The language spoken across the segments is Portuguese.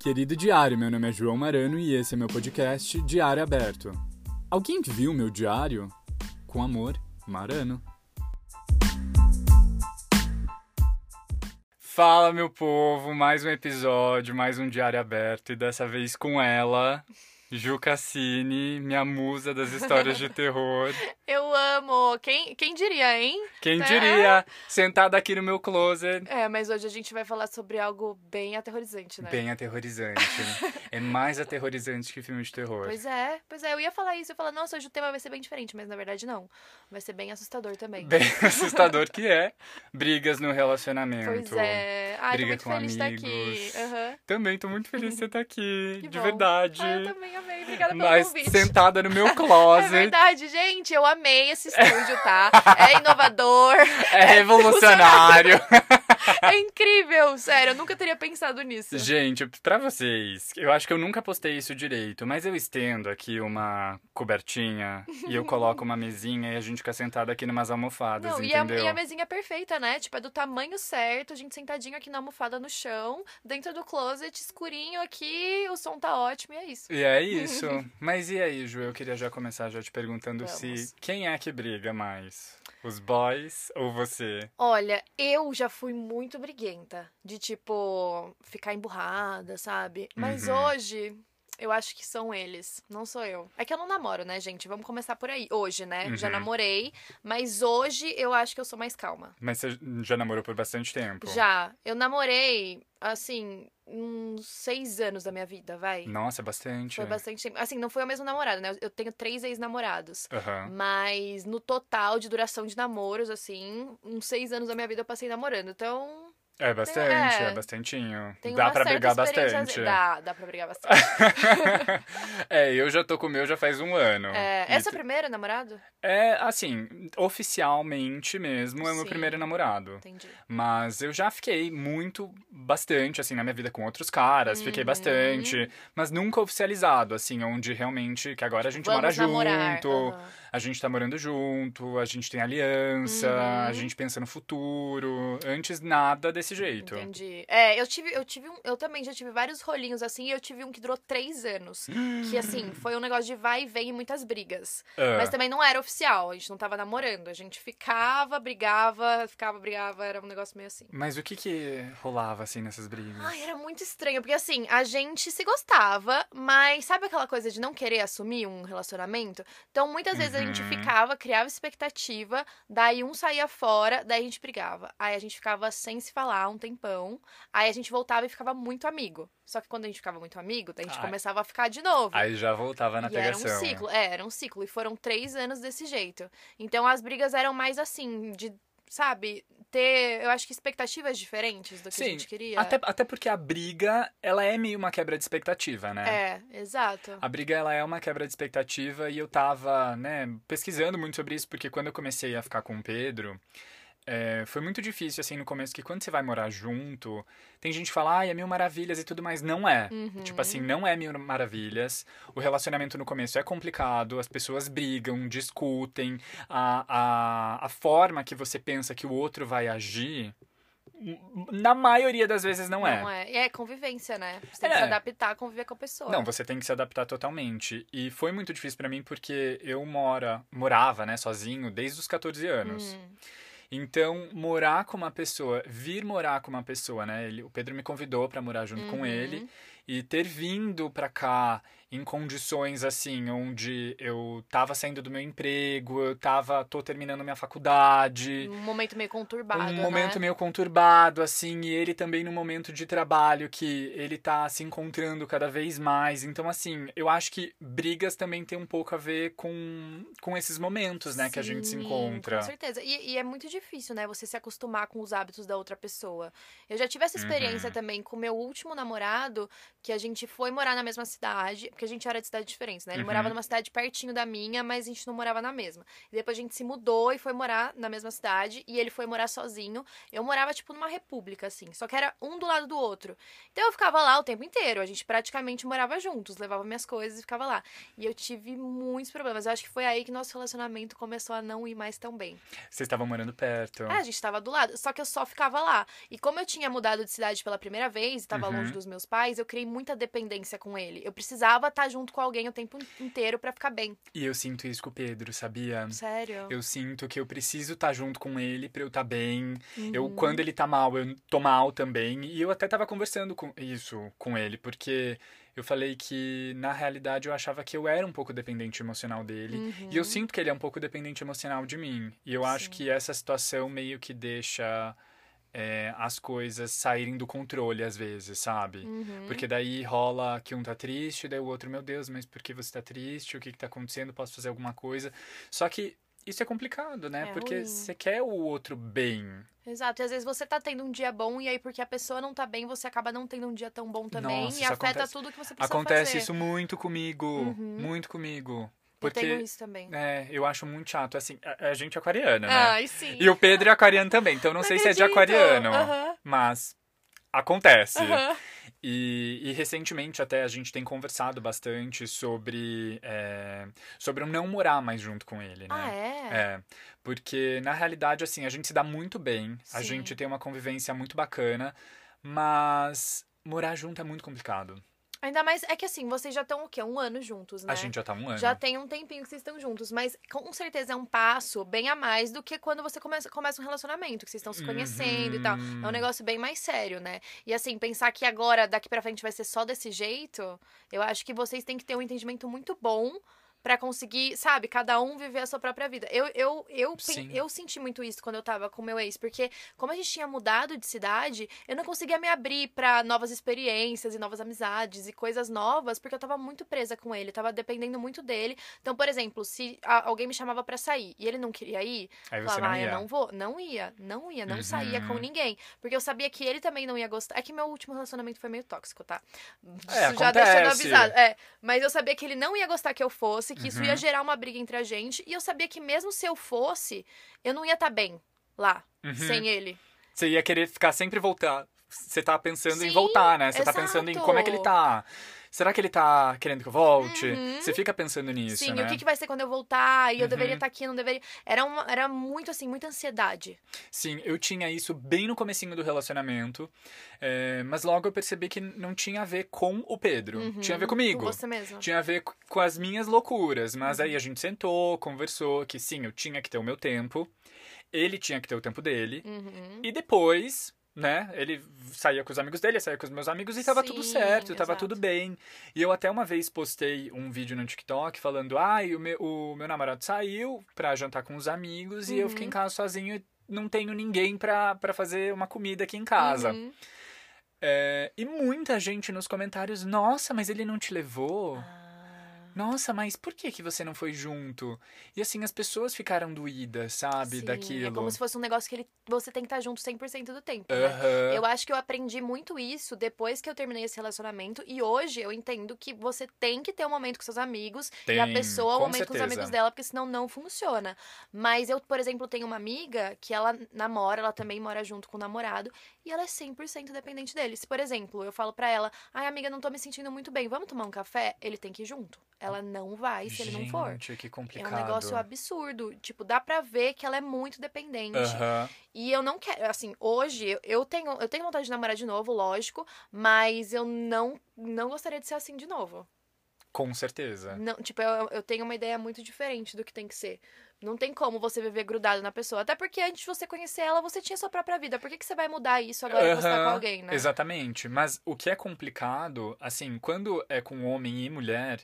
Querido diário, meu nome é João Marano e esse é meu podcast Diário Aberto. Alguém viu meu diário? Com amor, Marano. Fala, meu povo, mais um episódio, mais um diário aberto e dessa vez com ela, Ju Cassini, minha musa das histórias de terror. Eu amo. Quem, quem diria, hein? Quem Né? diria, sentada aqui no meu closet, É, mas hoje a gente vai falar sobre algo bem aterrorizante, né? bem aterrorizante. é mais aterrorizante que filme de terror. Pois é, pois é. Eu ia falar isso. Eu ia falar, nossa, hoje o tema vai ser bem diferente, mas na verdade não. Vai ser bem assustador também. Bem assustador que é. Brigas no relacionamento. Pois é. Ai, Briga tô com muito feliz de estar amigos. aqui. Aham. Também tô muito feliz de você estar aqui, Que de bom. verdade. Ah, eu também amei. Obrigada pelo Mas convite. sentada no meu É closet. verdade, gente. Eu amei esse estúdio, tá? É inovador. É revolucionário. É incrível. Sério, eu nunca teria pensado nisso. Gente, pra vocês, eu acho que eu nunca postei isso direito, mas eu estendo aqui uma cobertinha e eu coloco uma mesinha e a gente fica sentado aqui numas almofadas, Não, e a, entendeu? e a mesinha é perfeita, né? Tipo, é do tamanho certo, a gente sentadinho aqui na almofada no chão, dentro do closet, escurinho aqui, o som tá ótimo e é isso. E é isso. Mas e aí, Ju? Eu queria já começar já te perguntando Vamos. se quem é que briga mais? Os boys ou você? Olha, eu já fui muito briguenta, de tipo, ficar emburrada, sabe? Mas Uhum. hoje. Eu acho que são eles, não sou eu. É que eu não namoro, né, gente? Vamos começar por aí. Hoje, né? Já Uhum. namorei, mas hoje eu acho que eu sou mais calma. Mas você já namorou por bastante tempo? Já. Eu namorei, assim, uns seis anos da minha vida, vai. Nossa, é bastante. Foi bastante tempo. Assim, não foi o mesmo namorado, né? Eu tenho três ex-namorados. Aham. Mas no total de duração de namoros, assim, uns seis anos da minha vida eu passei namorando. Então, É bastante, é, é. bastantinho. tem Dá pra brigar bastante. Dá, dá pra brigar bastante. é, eu já tô com o meu já faz um ano. É, E essa é a primeira namorado? É, assim, oficialmente mesmo é o meu primeiro namorado. Entendi. Mas eu já fiquei muito, bastante, assim, na minha vida com outros caras. Fiquei Uhum. bastante. Mas nunca oficializado, assim, onde realmente. Que agora a gente mora Vamos namorar. junto. aham. A gente tá morando junto, a gente tem aliança, Uhum. a gente pensa no futuro. Antes, nada desse jeito. Entendi. É, eu tive, eu tive um, eu também já tive vários rolinhos assim, e eu tive um que durou três anos. Que assim, foi um negócio de vai e vem e muitas brigas. Ah, Mas também não era oficial, a gente não tava namorando. A gente ficava, brigava, ficava, brigava, era um negócio meio assim. Mas o que que rolava, assim, nessas brigas? Ai, era muito estranho, porque assim, a gente se gostava, mas sabe aquela coisa de não querer assumir um relacionamento? Então, muitas vezes a gente Uhum. ficava, criava expectativa, daí um saía fora, daí a gente brigava. Aí a gente ficava sem se falar um tempão, aí a gente voltava e ficava muito amigo. Só que quando a gente ficava muito amigo, daí a gente Ai. começava a ficar de novo. Aí já voltava na E era pegação. um ciclo, é, era um ciclo. E foram três anos desse jeito. Então as brigas eram mais assim, de, sabe, ter, eu acho que expectativas diferentes do que a Sim, gente queria. Até, até porque a briga, ela é meio uma quebra de expectativa, né? É, exato. A briga, ela é uma quebra de expectativa e eu tava, né, pesquisando muito sobre isso, porque quando eu comecei a ficar com o Pedro, é, foi muito difícil, assim, no começo, que quando você vai morar junto, tem gente que fala, ai, é mil maravilhas e tudo mais. Não é. Uhum. Tipo assim, não é mil maravilhas. O relacionamento no começo é complicado, as pessoas brigam, discutem. A, a, a forma que você pensa que o outro vai agir, na maioria das vezes não é. Não é. E é convivência, né? Você tem que É. se adaptar a conviver com a pessoa. Não, você tem que se adaptar totalmente. E foi muito difícil pra mim porque eu mora, morava, né, sozinho desde os 14 anos. Hum, Então, morar com uma pessoa, vir morar com uma pessoa, né? Ele, o Pedro me convidou pra morar junto com Uhum. ele e ter vindo pra cá em condições assim, onde eu tava saindo do meu emprego, eu tava tô terminando minha faculdade, um momento meio conturbado, um momento né? meio conturbado, assim, e ele também num momento de trabalho que ele tá se encontrando cada vez mais. Então, assim, eu acho que brigas também tem um pouco a ver com, com esses momentos, né, que a gente se Sim, encontra. Com certeza. E, e é muito difícil, né? Você se acostumar com os hábitos da outra pessoa. Eu já tive essa experiência Uhum. também com o meu último namorado, que a gente foi morar na mesma cidade. Porque a gente era de cidades diferentes, né? Ele Uhum. morava numa cidade pertinho da minha, mas a gente não morava na mesma. E depois a gente se mudou e foi morar na mesma cidade, e ele foi morar sozinho. Eu morava, tipo, numa república, assim, só que era um do lado do outro. Então eu ficava lá o tempo inteiro, a gente praticamente morava juntos, levava minhas coisas e ficava lá. E eu tive muitos problemas. Eu acho que foi aí que nosso relacionamento começou a não ir mais tão bem. Vocês estavam morando perto. É, a gente tava do lado, só que eu só ficava lá. E como eu tinha mudado de cidade pela primeira vez, e tava Uhum. longe dos meus pais, eu criei muita dependência com ele. Eu precisava estar junto com alguém o tempo inteiro pra ficar bem. E eu sinto isso com o Pedro, sabia? Sério? Eu sinto que eu preciso estar junto com ele pra eu estar bem. Eu, Uhum. quando ele tá mal, eu tô mal também. E eu até tava conversando com isso com ele, porque eu falei que, na realidade, eu achava que eu era um pouco dependente emocional dele. Uhum. E eu sinto que ele é um pouco dependente emocional de mim. E eu acho Sim. que essa situação meio que deixa é, as coisas saírem do controle às vezes, sabe? Uhum. Porque daí rola que um tá triste, daí o outro, meu Deus, mas por que você tá triste? O que que tá acontecendo? Posso fazer alguma coisa? Só que isso é complicado, né? É Porque você quer o outro bem. Exato. E às vezes você tá tendo um dia bom, e aí porque a pessoa não tá bem, você acaba não tendo um dia tão bom também. Nossa, e afeta acontece- tudo que você precisa Acontece fazer. isso muito comigo. Uhum. Muito comigo. Eu tenho Porque, isso também. é, eu acho muito chato. Assim, a, a gente é aquariana, né? Ai, sim. E o Pedro é aquariano também, então não, sei se é de aquariano. Aham, Mas acontece. aham. E, e recentemente até a gente tem conversado bastante sobre, é, sobre eu não morar mais junto com ele, né? Ah, é? É, porque na realidade, assim, a gente se dá muito bem, a Sim. gente tem uma convivência muito bacana, mas morar junto é muito complicado. Ainda mais, é que assim, vocês já estão o quê? Um ano juntos, né? A gente já tá um ano. Já tem um tempinho que vocês estão juntos, mas com certeza é um passo bem a mais do que quando você começa, começa um relacionamento, que vocês estão se conhecendo e tal. Uhum. É um negócio bem mais sério, né? E assim, pensar que agora, daqui pra frente, vai ser só desse jeito, eu acho que vocês têm que ter um entendimento muito bom pra conseguir, sabe, cada um viver a sua própria vida. Eu, eu, eu, Sim. eu senti muito isso quando eu tava com meu ex, porque como a gente tinha mudado de cidade, eu não conseguia me abrir pra novas experiências e novas amizades e coisas novas, porque eu tava muito presa com ele, tava dependendo muito dele. Então, por exemplo, se alguém me chamava pra sair e ele não queria ir, Aí você falava, não ah, ia. eu não vou, não ia, não ia, não Uhum. saía com ninguém, porque eu sabia que ele também não ia gostar. É que meu último relacionamento foi meio tóxico, tá? É, já deixando acontece. avisado. É, mas eu sabia que ele não ia gostar que eu fosse, que isso Uhum. ia gerar uma briga entre a gente, e eu sabia que mesmo se eu fosse, eu não ia estar bem lá, Uhum. sem ele. Você ia querer ficar sempre voltar. Você tá pensando em Sim, voltar, né? Você tá pensando em exato. como é que ele tá. Será que ele tá querendo que eu volte? Uhum. Você fica pensando nisso, Sim, né? e o que, que vai ser quando eu voltar? E eu deveria Uhum. estar aqui, não deveria. Era, uma, era muito assim, muita ansiedade. Sim, eu tinha isso bem no comecinho do relacionamento, é, mas logo eu percebi que não tinha a ver com o Pedro, Uhum, tinha a ver comigo. Com você mesmo. Tinha a ver co- com as minhas loucuras, mas Uhum. aí a gente sentou, conversou que sim, eu tinha que ter o meu tempo, ele tinha que ter o tempo dele, Uhum. e depois, né, ele saía com os amigos dele, saía com os meus amigos e tava tudo Sim, certo, tava exato. tudo bem. E eu até uma vez postei um vídeo no TikTok falando, ai, o meu, o meu namorado saiu pra jantar com os amigos e eu fiquei em Uhum. casa sozinho e não tenho ninguém pra, pra fazer uma comida aqui em casa. Uhum. É, e muita gente nos comentários, nossa, mas ele não te levou? Ah. Nossa, mas por que, que você não foi junto? E assim, as pessoas ficaram doídas, sabe, Sim, daquilo. É como se fosse um negócio que ele, você tem que estar junto 100% do tempo, né? Aham. Eu acho que eu aprendi muito isso depois que eu terminei esse relacionamento. E hoje eu entendo que você tem que ter um momento com seus amigos e a Tem, pessoa um momento com os certeza. amigos dela, porque senão não funciona. Mas eu, por exemplo, tenho uma amiga que ela namora, ela também mora junto com o namorado, e ela é 100% dependente dele. Se, por exemplo, eu falo pra ela, ai amiga, não tô me sentindo muito bem, vamos tomar um café? Ele tem que ir junto. Ela não vai se ele não for. Gente, que É complicado. um negócio absurdo. Tipo, dá pra ver que ela é muito dependente. Aham. E eu não quero, assim, hoje eu- tenho, eu tenho vontade de namorar de novo, lógico, mas eu não, não gostaria de ser assim de novo. Com certeza. Não, tipo, eu, eu tenho uma ideia muito diferente do que tem que ser. Não tem como você viver grudado na pessoa. Até porque antes de você conhecer ela, você tinha sua própria vida. Por que, que você vai mudar isso agora que você tá com alguém, né? Exatamente. Mas o que é complicado, assim, quando é com homem e mulher,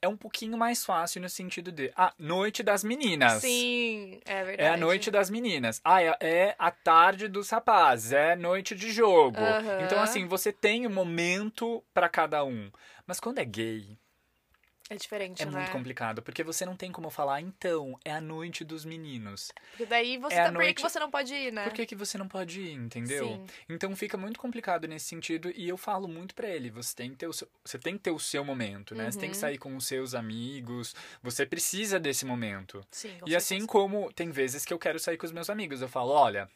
é um pouquinho mais fácil no sentido de, ah, noite das meninas. Sim, é verdade. É a noite das meninas. Ah, é, é a tarde dos rapazes. É noite de jogo. Aham. Então, assim, você tem um momento pra cada um. Mas quando é gay, É diferente, é né? muito complicado, porque você não tem como falar, então, é a noite dos meninos. Porque daí você É tá... Por que noite- você não pode ir, né? Por que, que você não pode ir, entendeu? Sim. Então fica muito complicado nesse sentido e eu falo muito pra ele, você tem que ter o seu, você tem que ter o seu momento, né? Você tem que Uhum. sair com os seus amigos, você precisa desse momento. Sim, com E assim certeza. como tem vezes que eu quero sair com os meus amigos, eu falo, olha,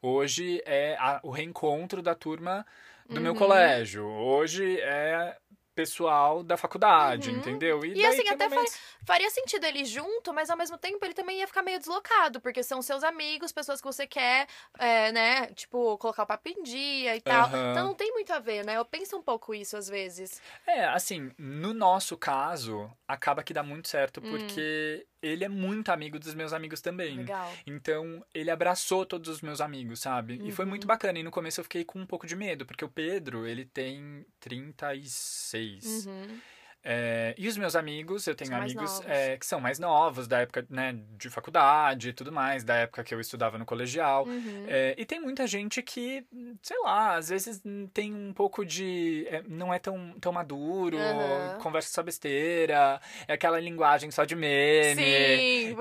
hoje é a- o reencontro da turma do meu Uhum. colégio, hoje é pessoal da faculdade, Uhum. entendeu? E daí assim, até momentos- Faria sentido ele junto, mas ao mesmo tempo ele também ia ficar meio deslocado, porque são seus amigos, pessoas que você quer, é, né, tipo, colocar o papo em dia e tal. Aham. Então não tem muito a ver, né? Eu penso um pouco isso às vezes. É, assim, no nosso caso, acaba que dá muito certo, Hum. porque ele é muito amigo dos meus amigos também. Legal. Então, ele abraçou todos os meus amigos, sabe? E foi Uhum. muito bacana. E no começo eu fiquei com um pouco de medo, porque o Pedro, ele tem 36. Uhum. É, e os meus amigos, eu tenho amigos é, que são mais novos, da época né, de faculdade e tudo mais, da época que eu estudava no colegial. Uhum. É, e tem muita gente que, sei lá, às vezes tem um pouco de. é, não é tão, tão maduro, Aham. conversa só besteira, é aquela linguagem só de meme. Sim,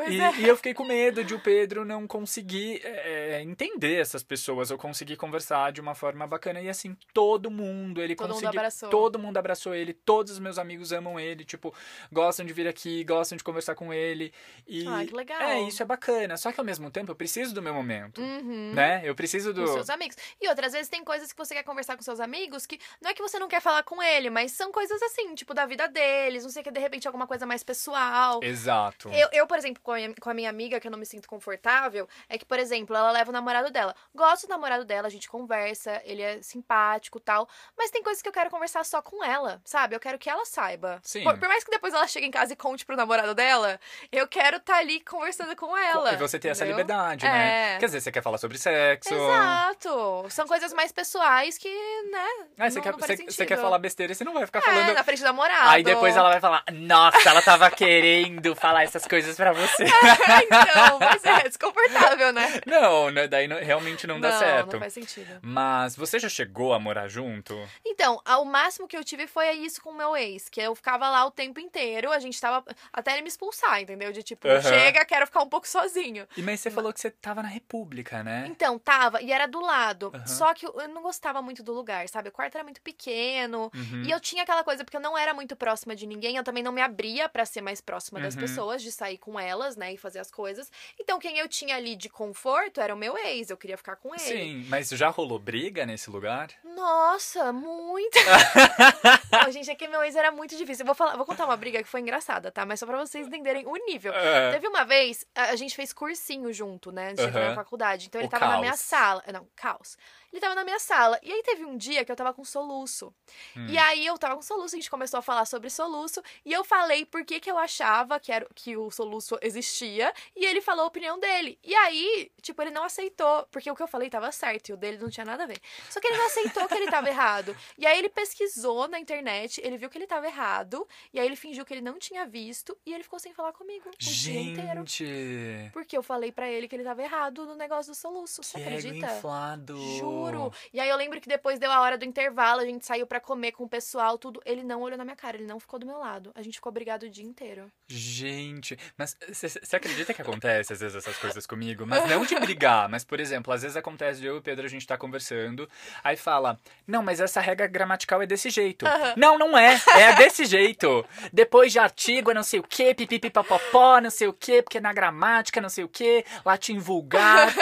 E, é. e eu fiquei com medo de o Pedro não conseguir é, entender essas pessoas, ou conseguir conversar de uma forma bacana. E assim, todo mundo, ele Todo mundo conseguiu. abraçou. Todo mundo abraçou ele, todos os meus amigos amam ele, tipo, gostam de vir aqui, gostam de conversar com ele. E Ah, que legal. é, isso é bacana. Só que ao mesmo tempo eu preciso do meu momento. Uhum. Né? Eu preciso do. Com seus amigos. E outras vezes tem coisas que você quer conversar com seus amigos que não é que você não quer falar com ele, mas são coisas assim, tipo, da vida deles, não sei o que, de repente alguma coisa mais pessoal. Exato. Eu, eu, por exemplo, com a, minha, com a minha amiga, que eu não me sinto confortável, é que, por exemplo, ela leva o namorado dela. Gosto do namorado dela, a gente conversa, ele é simpático tal. Mas tem coisas que eu quero conversar só com ela, sabe? Eu quero que ela saiba. Sim. Por, por mais que depois ela chegue em casa e conte pro namorado dela, eu quero estar ali conversando com ela. E você ter essa entendeu? liberdade, né? É. Quer dizer, você quer falar sobre sexo. Exato. São coisas mais pessoais que, né? Ah, você, não, quer, não você, você quer falar besteira e você não vai ficar É, falando. na frente do namorado. Aí depois ela vai falar: Nossa, ela tava querendo falar essas coisas pra você. então, mas é desconfortável, né? não, né? daí não- realmente não dá certo. Não faz sentido. Mas você já chegou a morar junto? Então, o máximo que eu tive foi isso com o meu ex, que eu ficava lá o tempo inteiro, a gente tava até ele me expulsar, entendeu? De tipo, Aham. chega, quero ficar um pouco sozinho. E mas você falou que você tava na República, né? Então, tava, e era do lado. Aham. Só que eu eu não gostava muito do lugar, sabe? O quarto era muito pequeno. Uhum. E eu tinha aquela coisa, porque eu não era muito próxima de ninguém, eu também não me abria pra ser mais próxima das Uhum. pessoas, de sair com elas, né, e fazer as coisas. Então, quem eu tinha ali de conforto era o meu ex, eu queria ficar com ele. Sim, mas já rolou briga nesse lugar? Nossa, muito. Não, gente, é que meu ex era muito difícil. Eu vou, falar, vou contar uma briga que foi engraçada, tá? Mas só pra vocês entenderem o nível. É. Teve uma vez, a gente fez cursinho junto, né? Antes de entrar na faculdade. Então ele O tava na minha caos. sala. Não, caos. Ele tava na minha sala. E aí teve um dia que eu tava com soluço. Hum. E aí eu tava com soluço, a gente começou a falar sobre soluço. E eu falei por que, que eu achava que, era, que o soluço existia. E ele falou a opinião dele. E aí, tipo, ele não aceitou. Porque o que eu falei tava certo e o dele não tinha nada a ver. Só que ele não aceitou que ele tava errado. E aí ele pesquisou na internet, ele viu que ele tava errado. E aí ele fingiu que ele não tinha visto. E ele ficou sem falar comigo o dia inteiro. Gente, Porque eu falei pra ele que ele tava errado no negócio do soluço. Você que ego acredita? inflado. Juro. E aí eu lembro que depois deu a hora do intervalo, a gente saiu pra comer com o pessoal, tudo. Ele não olhou na minha cara, ele não ficou do meu lado. A gente ficou brigado o dia inteiro. Gente, mas você acredita que acontece às vezes essas coisas comigo? Mas não de brigar, mas por exemplo, às vezes acontece de eu e o Pedro a gente tá conversando, aí fala: "Não, mas essa regra gramatical é desse jeito". Não, não é. É desse jeito. Depois de artigo é não sei o quê, pipipipopopó, não sei o quê, porque na gramática não sei o quê, latim vulgar.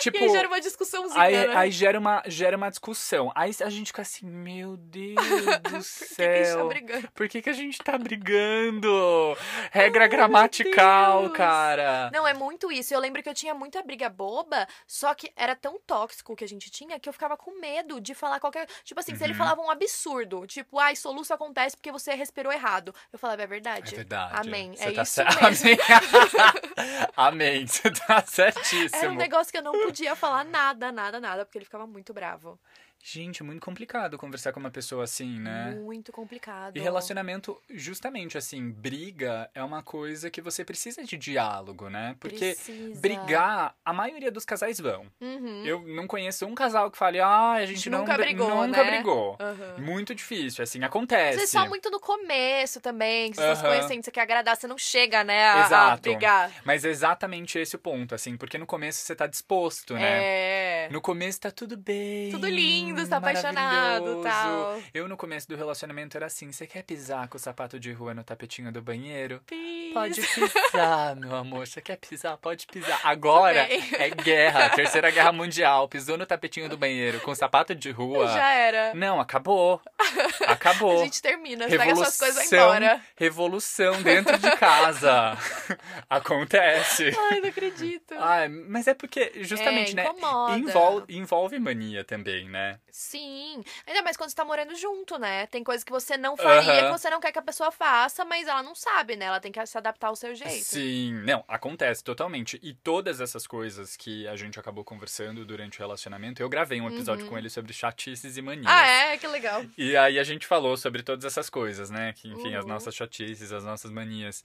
tipo, e aí gera uma discussãozinha, Aí, né? aí gera, uma, gera uma discussão. Aí a gente fica assim, meu Deus do Por que, que a gente céu. tá brigando? Por que, que a gente tá brigando? Regra gramatical, Deus. cara. Não, é muito isso. Eu lembro que eu tinha muita briga boba, só que era tão tóxico o que a gente tinha que eu ficava com medo de falar qualquer. Tipo assim, se ele Uhum. falava um absurdo, tipo, ai, soluço acontece porque você respirou errado. Eu falava, é verdade. É verdade. Amém. Você é tá isso cer- mesmo. Amém. Amém. Você tá certíssimo. Era um negócio que eu não podia falar nada, nada, nada, porque ele ficava muito bravo. Gente, é muito complicado conversar com uma pessoa assim, né? Muito complicado. E relacionamento, justamente assim, briga é uma coisa que você precisa de diálogo, né? Porque Precisa. brigar, a maioria dos casais vão. Uhum. Eu não conheço um casal que fale, ah, a gente, não nunca br- brigou, nunca né? brigou. Aham. Muito difícil, assim, acontece. vezes só muito no começo também, que você tá se conhecendo, você quer agradar, você não chega, né, a, a Exato. brigar. Mas é exatamente esse o ponto, assim, porque no começo você tá disposto, né? É. No começo tá tudo bem. Tudo lindo, você tá apaixonado, tal. Eu no começo do relacionamento era assim, você quer pisar com o sapato de rua no tapetinho do banheiro? Pis. Pode pisar, meu amor. Você quer pisar? Pode pisar. Agora é guerra, terceira guerra mundial. Pisou no tapetinho do banheiro com sapato de rua. Já era. Não, acabou. Acabou. A gente termina, você pega suas coisas e vai Revolução, embora. revolução dentro de casa. Acontece. Ai, não acredito. Ai, mas é porque, justamente, É, né? envolve mania também, né? Sim. Ainda mais quando você tá morando junto, né? Tem coisas que você não faria, que você não quer que a pessoa faça, mas ela não sabe, né? Ela tem que se adaptar ao seu jeito. Sim, não, acontece totalmente. E todas essas coisas que a gente acabou conversando durante o relacionamento, eu gravei um episódio com ele sobre chatices e manias. Uhum. Ah, é? Que legal. E aí a gente falou sobre todas essas coisas, né? Que, enfim, as Uhum. nossas chatices, as nossas manias.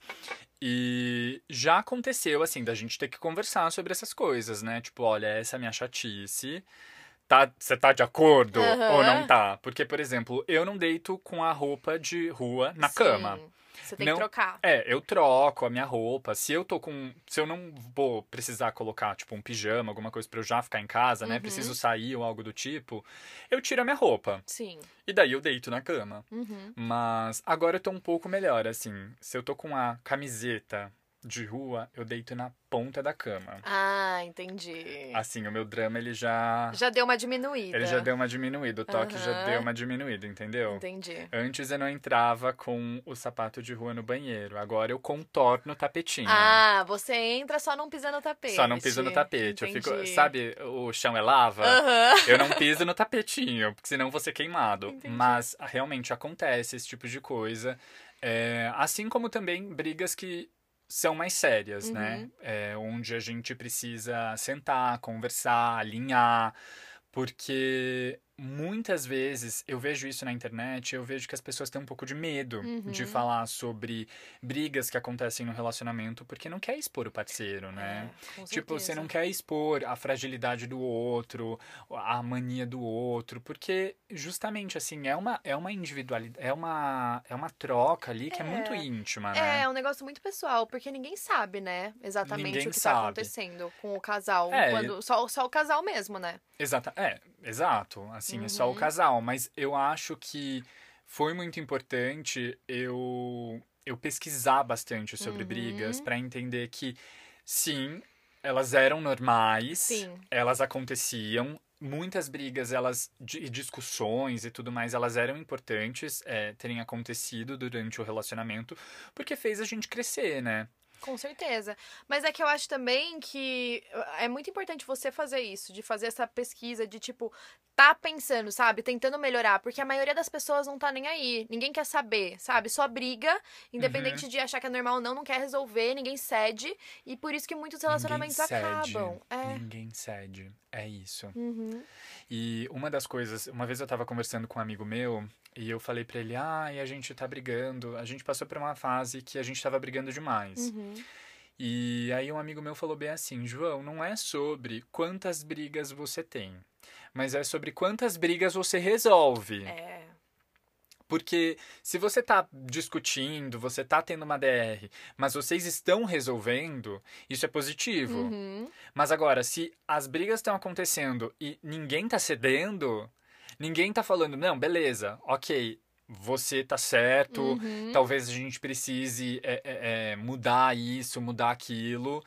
E já aconteceu, assim, da gente ter que conversar sobre essas coisas, né? Tipo, olha, essa é a minha chatice. Tá, você tá de acordo Aham. ou não tá? Porque, por exemplo, eu não deito com a roupa de rua na Sim. cama. Você tem Não- que trocar. É, eu troco a minha roupa. Se eu tô com. Se eu não vou precisar colocar, tipo, um pijama, alguma coisa pra eu já ficar em casa, né? Uhum. Preciso sair ou algo do tipo, eu tiro a minha roupa. Sim. E daí eu deito na cama. Uhum. Mas agora eu tô um pouco melhor, assim. Se eu tô com a camiseta de rua, eu deito na ponta da cama. Ah, entendi. Assim, o meu drama, ele já. Já deu uma diminuída. Ele já deu uma diminuída. O toque já Aham. deu uma diminuída, entendeu? Entendi. Antes eu não entrava com o sapato de rua no banheiro. Agora eu contorno o tapetinho. Ah, você entra só não pisa no tapete. Só não piso no tapete. Eu fico, Entendi. sabe, o chão é lava? Aham. Eu não piso no tapetinho, porque senão vou ser queimado. Entendi. Mas realmente acontece esse tipo de coisa. É, assim como também brigas que são mais sérias, né? Uhum. É, onde a gente precisa sentar, conversar, alinhar. Porque muitas vezes eu vejo isso na internet, eu vejo que as pessoas têm um pouco de medo de Uhum. falar sobre brigas que acontecem no relacionamento, porque não quer expor o parceiro, né? É, Tipo, você não quer expor a fragilidade do outro, a mania do outro, porque justamente assim, é uma é uma individualidade, é uma é uma troca ali que é, muito É. íntima, É, né? é um negócio muito pessoal, porque ninguém sabe, né? Exatamente Ninguém o que sabe. tá acontecendo com o casal. É, quando, só, só o casal mesmo, né? Exata, é, exato, assim, é só o Uhum. casal, mas eu acho que foi muito importante eu eu pesquisar bastante sobre Uhum. brigas pra entender que sim, elas eram normais, Sim. elas aconteciam. Muitas brigas, elas e discussões e tudo mais, elas eram importantes é, terem acontecido durante o relacionamento, porque fez a gente crescer, né? Com certeza. Mas é que eu acho também que é muito importante você fazer isso, de fazer essa pesquisa, de tipo, tá pensando, sabe? Tentando melhorar. Porque a maioria das pessoas não tá nem aí. Ninguém quer saber, sabe? Só briga, independente Uhum. de achar que é normal ou não, não quer resolver, ninguém cede. E por isso que muitos relacionamentos acabam. É. Ninguém cede. É isso. Uhum. E uma das coisas, uma vez eu tava conversando com um amigo meu e eu falei pra ele: "Ah, e a gente tá brigando. A gente passou por uma fase que a gente tava brigando demais". Uhum. E aí um amigo meu falou bem assim: "João, não é sobre quantas brigas você tem, mas é sobre quantas brigas você resolve". É. Porque se você tá discutindo, você tá tendo uma DR, mas vocês estão resolvendo, isso é positivo. Uhum. Mas agora, se as brigas estão acontecendo e ninguém tá cedendo, ninguém tá falando, não, beleza, ok, você tá certo, Uhum. talvez a gente precise é, é, mudar isso, mudar aquilo.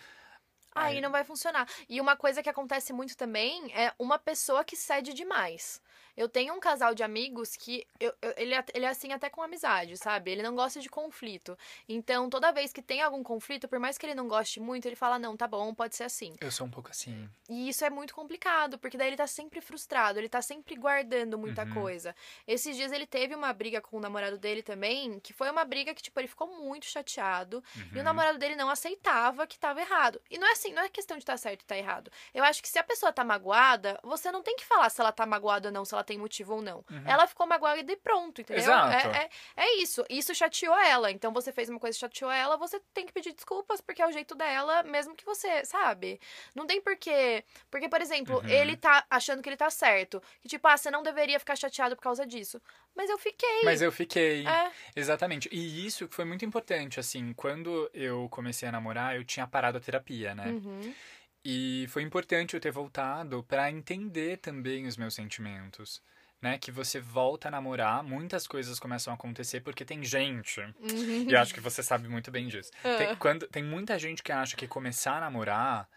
Aí não vai funcionar. E uma coisa que acontece muito também é uma pessoa que cede demais. Eu tenho um casal de amigos que eu- eu- ele, é- ele é assim até com amizade, sabe? Ele não gosta de conflito. Então, toda vez que tem algum conflito, por mais que ele não goste muito, ele fala: não, tá bom, pode ser assim. Eu sou um pouco assim. E isso é muito complicado, porque daí ele tá sempre frustrado, ele tá sempre guardando muita Uhum. coisa. Esses dias ele teve uma briga com o namorado dele também, que foi uma briga que, tipo, ele ficou muito chateado. E o Uhum. namorado dele não aceitava que tava errado. E não é assim, não é questão de estar tá certo e tá errado. Eu acho que se a pessoa tá magoada, você não tem que falar se ela tá magoada ou não, se ela tem motivo ou não. Uhum. Ela ficou magoada e pronto, entendeu? Exato. É, é, é, isso. Isso chateou ela. Então você fez uma coisa que chateou ela, você tem que pedir desculpas, porque é o jeito dela, mesmo que você, sabe? Não tem porquê. Porque, por exemplo, uhum. ele tá achando que ele tá certo. Que, tipo, ah, você não deveria ficar chateado por causa disso. Mas eu fiquei. Mas eu fiquei. É. Exatamente. E isso foi muito importante, assim, quando eu comecei a namorar, eu tinha parado a terapia, né? Uhum. E foi importante eu ter voltado para entender também os meus sentimentos. Né, que você volta a namorar, muitas coisas começam a acontecer porque tem gente. Uhum. E acho que você sabe muito bem disso. Uhum. Tem, quando, tem muita gente que acha que começar a namorar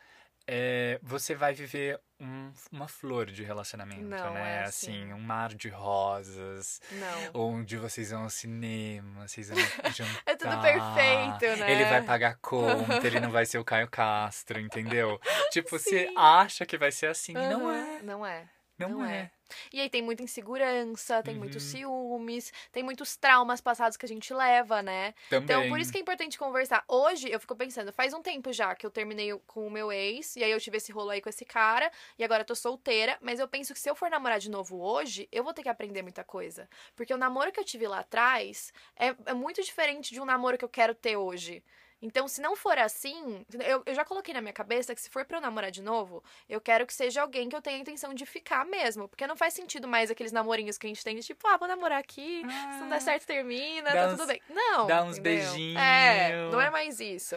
é, você vai viver um, uma flor de relacionamento, não, né? É assim. assim. um mar de rosas. Não. Onde vocês vão ao cinema, vocês vão jantar. é tudo perfeito, né? Ele vai pagar conta, ele não vai ser o Caio Castro, entendeu? tipo, Sim. você acha que vai ser assim, uhum. não é. Não é. Não, não é. é. E aí tem muita insegurança, tem uhum. muitos ciúmes, tem muitos traumas passados que a gente leva, né? Também. Então, por isso que é importante conversar. Hoje, eu fico pensando, faz um tempo já que eu terminei com o meu ex, e aí eu tive esse rolo aí com esse cara, e agora eu tô solteira, mas eu penso que se eu for namorar de novo hoje, eu vou ter que aprender muita coisa. Porque o namoro que eu tive lá atrás é, é muito diferente de um namoro que eu quero ter hoje. Então, se não for assim, eu, eu já coloquei na minha cabeça que se for pra eu namorar de novo, eu quero que seja alguém que eu tenha a intenção de ficar mesmo. Porque não faz sentido mais aqueles namorinhos que a gente tem de tipo, ah, vou namorar aqui, ah, se não der ah, certo, termina, tá uns, tudo bem. Não. Dá uns entendeu? beijinhos. É, não é mais isso.